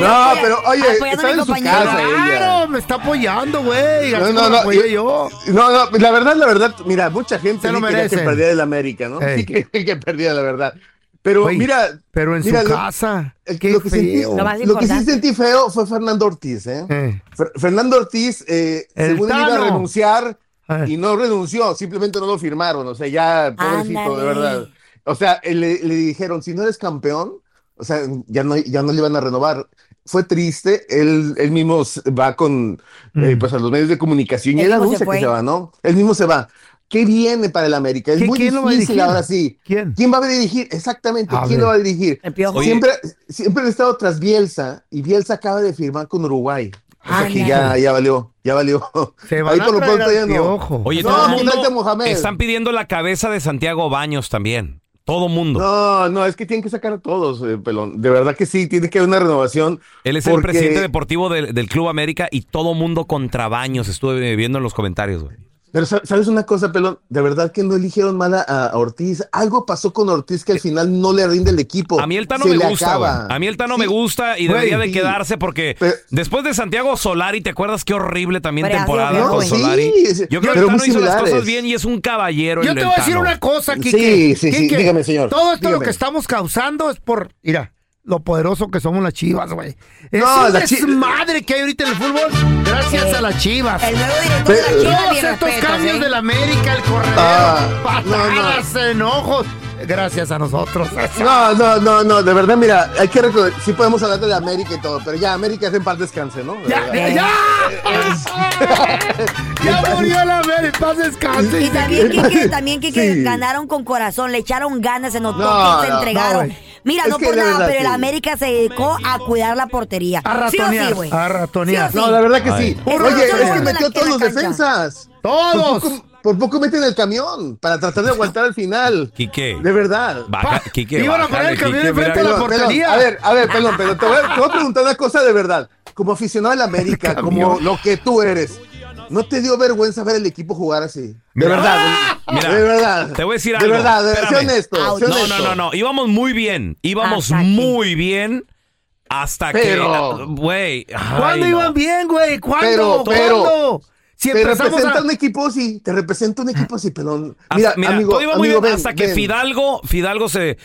No, pero oye, está en su compañero. casa ella. Claro, me está apoyando, güey. No, no, no, yo. No, no, la verdad, la verdad, mira, mucha gente Se lo sí quería que perdiera el América, ¿no? Sí (laughs) que, que perdiera, la verdad. Pero mira, Pero en mira, su lo- casa. el- Qué lo, que sentí, feo. Lo más lo que sí sentí feo fue Fernando Ortiz, ¿eh? Eh. Fer- Fernando Ortiz, eh, El según él iba a renunciar Eh. y no renunció, simplemente no lo firmaron, o sea, ya, pobrecito, Ándale. de verdad. O sea, le, le dijeron, si no eres campeón, o sea, ya no, ya no le iban a renovar. Fue triste, él, él mismo va con, eh, Mm. pues a los medios de comunicación y Él anuncia que se va, ¿no? Él mismo se va. ¿Qué viene para el América? Es ¿Qui- muy quién lo va a difícil dirigir? ahora sí. ¿Quién? ¿Quién va a dirigir? Exactamente, A ¿quién ver. lo va a dirigir? Oye. Siempre, siempre han estado tras Bielsa y Bielsa acaba de firmar con Uruguay. Ándale. ya, ya valió, ya valió. Se van Ahí a por lo traer pronto ya no. Oye, No, todo el mundo Mohamed. están pidiendo la cabeza de Santiago Baños también. Todo mundo. No, no, es que tienen que sacar a todos, eh, pelón. De verdad que sí, tiene que haber una renovación. Él es el presidente deportivo del, del Club América y todo mundo contra Baños. Estuve viendo en los comentarios, güey. Pero sa- sabes una cosa, pelón, de verdad que no eligieron mal a, a Ortiz. Algo pasó con Ortiz que al final no le rinde el equipo. A mí el Tano Se me gusta, güey. A mí el Tano Sí. me gusta y Güey, debería de quedarse porque Pero- después de Santiago Solari, ¿te acuerdas qué horrible también temporada con güey. Solari? Sí, Yo creo que el Tano hizo las cosas bien y es un caballero. Yo el- te voy a decir una cosa, Kike. Sí, sí, sí, Quique, dígame, señor. Todo esto lo que estamos causando es por, mira, lo poderoso que somos las chivas, güey. Es No, la chi- desmadre que hay ahorita en el fútbol gracias Sí. a las chivas. El nuevo director de la Pero- Chivas, Todos estos cambios ¿eh? del América, el corredor, Ah, no, patadas, enojos, gracias a nosotros. No, no, no, no, de verdad, mira, hay que reconocer, sí podemos hablar de América y todo, pero ya América es en paz descanse, ¿no? De ¡Ya! verdad. ¡Ya! ¡Ya (laughs) murió la América! ¡Paz descanse! Y también, Kike, (laughs) también, Kike, Sí. ganaron con corazón, le echaron ganas, se notó No, que se no, entregaron. Mira, Es no por nada, verdad, pero el sí. América se dedicó a cuidar la portería. A ¿Sí ratonear, sí, güey? a ratonear. ¿Sí sí? No, la verdad que Ay. sí. Eso Oye, es es que metió todos los defensas. ¡Todos! Por poco, por poco meten el camión para tratar de aguantar al final. Quique, De verdad. baja, Quique, Iban a poner el camión Quique, enfrente de la pelón, portería. a ver, a ver, pelón, pero te voy, a, te voy a preguntar una cosa de verdad. Como aficionado a la América, como lo que tú eres, ¿no te dio vergüenza ver el equipo jugar así? De verdad. Mira, de verdad. Te voy a decir De algo. verdad, de, sé espérame. honesto. sé No, honesto. no, no, no. Íbamos muy bien. Íbamos Hasta aquí. muy bien hasta Pero- que. Güey. ay, ¿Cuándo no. iban bien, güey? ¿Cuándo? Pero, pero- ¿Cuándo? Si Te representa a... un equipo así, te representa un equipo así, pelón. Hasta- Mira, mira, amigo, todo iba muy amigo, bien ven, hasta que ven. Fidalgo, Fidalgo se,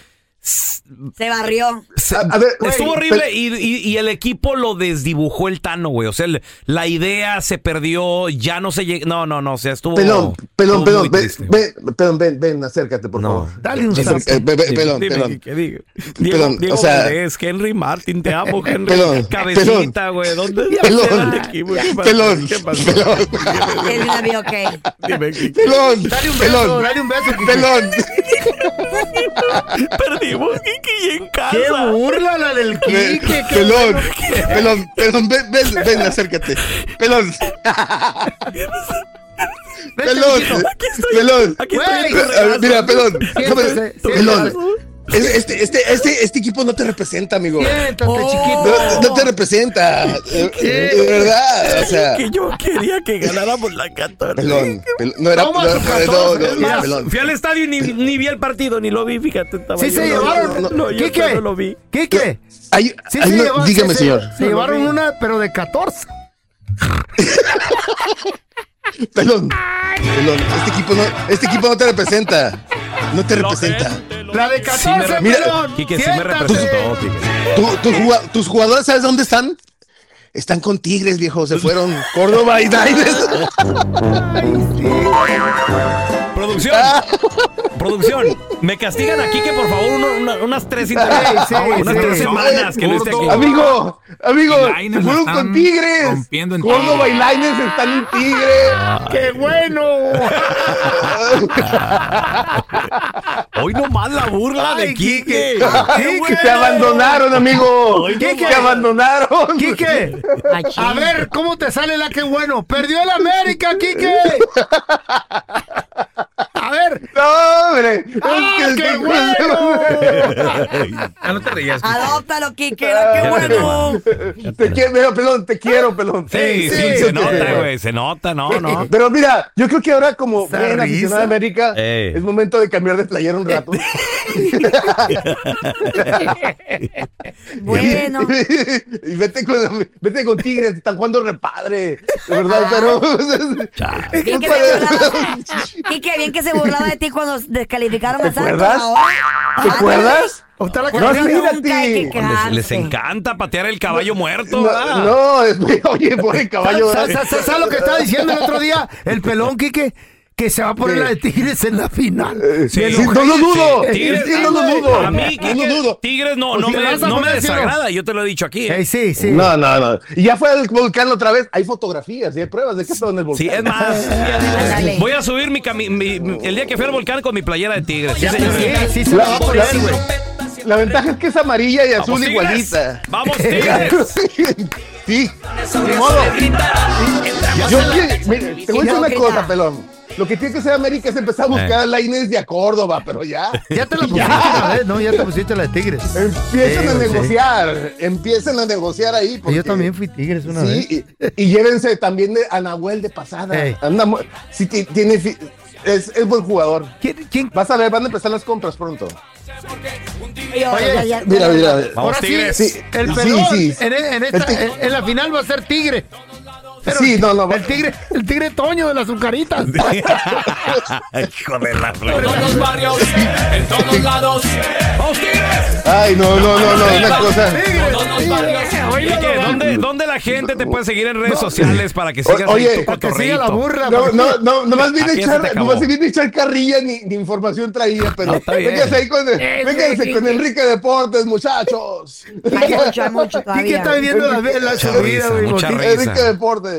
Se barrió. se- A- a ver, güey, estuvo horrible y, y- y el equipo lo desdibujó el Tano, güey. O sea, el- la idea se perdió, ya no se llegó. No, no, no, o sea, estuvo. Pelón, pelón, pelón, ven, ven, pelón, ven, ven, acércate, por No. favor. Dale un zapo. eh, pelón, dime, pelón. ¿qué digo? Diego, Pelón, Diego o sea- Valdés, Henry Martin, te amo, (laughs) Henry. Pelón, Cabecita, güey. ¿Dónde (laughs) Pelón, el equipo? ¿Qué pasó? pelón, ¿Qué pasó? pelón. Es una vida, ok. Dime, ¿qué- Pelón, Dale un beso, pelón, dale un beso. Pelón. Perdimos, Kiki, en casa. ¡Qué burla la del qué Pelón, pelón, pelón, ven, ven, ven, acércate. Pelón. Pelón, pelón. Ver, Mira, pelón, pelón, Este, este, este, este equipo no te representa, amigo. Siéntate, No, chiquito. no te representa. De, de verdad. O sea, que yo quería que ganáramos la 14. pelón, pelón, no era. No, no, 14, no, no, es más, pelón. Fui al estadio y ni, ni vi el partido, ni lo vi, fíjate. Estaba Sí yo, se no, llevaron. no, no, yo ¿Quique? no lo vi. ¿Quique? Hay- Sí hay se llevaron- dígame, se- se- señor. Se llevaron una, pero de 14. (laughs) Pelón, pelón, este equipo no, este equipo no te representa. No te representa. La de 14, Mira, pelón. Quique, sí me representó, tus jugadores, ¿sabes dónde están? Están con Tigres, viejo. Se fueron (laughs) Córdoba y Daines. Producción. Producción. Me castigan aquí que por favor uno- una- unas tres, inter- Sí, sí, unas sí. tres semanas que no esté aquí. Amigo, amigo, se fueron con Tigres. rompiendo en Córdoba y Laines están en Tigres. ¡Qué bueno! (laughs) Hoy nomás la burla de Quique. Quique. Ay, que te abandonaron, amigo. Quique. Te abandonaron. Quique, a ver, ¿cómo te sale la que bueno? ¡Perdió el América, Quique! (laughs) Ver. No, hombre. ¡Ah, Es que- qué bueno! Ya (laughs) no te rías. Adóptalo, Quique, qué bueno. Te quiero, mira, pelón, te quiero, pelón. Sí, sí, se nota, güey. Se nota, no, no. Pero mira, yo creo que ahora como buen aficionado de. América, Ey. es momento de cambiar de playera un rato. (laughs) Bueno. y vete con, vete con Tigres, están jugando repadre. De verdad, pero. Bien que, se burlaba, Burlaba de ti cuando descalificaron a ¿Te Santos. acuerdas? ¿Te acuerdas? Está la No, que Les, encanta patear el caballo muerto. No, ¿verdad? no, es- oye, pobre caballo. ¿Sabes sabes- sabes lo que estaba diciendo el otro día? El pelón, Quique, que se va a poner ¿Qué? la de Tigres en la final. Sí, sí, no lo dudo. Sí, Tigres, Sí, no lo dudo. A mí, No lo Quique, dudo. Tigres no, me, no me desagrada. Yo te lo he dicho aquí. ¿eh? Eh, sí, sí. No, no, no. Y ya fue al volcán otra vez. Hay fotografías y hay pruebas de que está en el volcán. Sí, es más. voy a subir mi, mi- mi- el día que fui al volcán con mi playera de Tigres. Sí, Sí, señores. sí, se la va a poner, güey. La ventaja es que es amarilla y azul igualita. Vamos, (laughs) Tigres. sí, ni modo. Yo te voy a decir una cosa, pelón. Lo que tiene que hacer América es empezar a buscar Eh. a la Inés de a Córdoba, pero ya. (laughs) Ya te la (laughs) pusiste una vez, ¿no? Ya te pusiste la de Tigres. Empiecen Sí, a sí. negociar, empiecen a negociar ahí. Yo porque- también fui Tigres una vez. Sí, y, y llévense también de, a Nahuel de pasada. Ey. Anda sí, ti- tiene, es, es buen jugador. ¿Quién, quién? Vas a ver, van a empezar las compras pronto. Oye, ya, ya, Mira, mira. Vamos, Ahora sí, Tigres. el Sí, pelón sí. En, en esta- El tig- en- en la final va a ser Tigre. Pero Sí, no, no. El tigre, el tigre Toño de las azucaritas. (laughs) Hijo de la En todos los barrios, en todos lados. ¡Vamos, Tigres! Ay, no, no, no, no, una cosa. ¿dónde, ¿dónde la gente te puede seguir en redes sociales para que sigas oye, Para que siga la burra. No, no, no, nomás viene a echar, nomás viene a echar carrilla ni, ni información traída, pero No, está bien. véngase ahí con, el- Eh, con. Enrique Deportes, muchachos. Hay mucho Quique todavía. está viviendo la, la Mucha mucha risa. Enrique Deportes.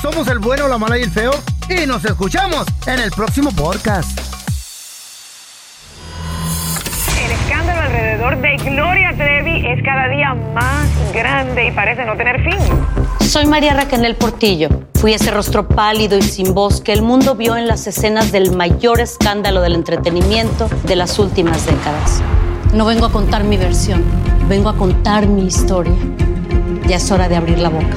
Somos el bueno, la mala y el feo. Y nos escuchamos en el próximo podcast. El escándalo alrededor de Gloria Trevi es cada día más grande y parece no tener fin. Soy María Raquel Portillo. Fui ese rostro pálido y sin voz que el mundo vio en las escenas del mayor escándalo del entretenimiento de las últimas décadas. No vengo a contar mi versión, vengo a contar mi historia. Ya es hora de abrir la boca.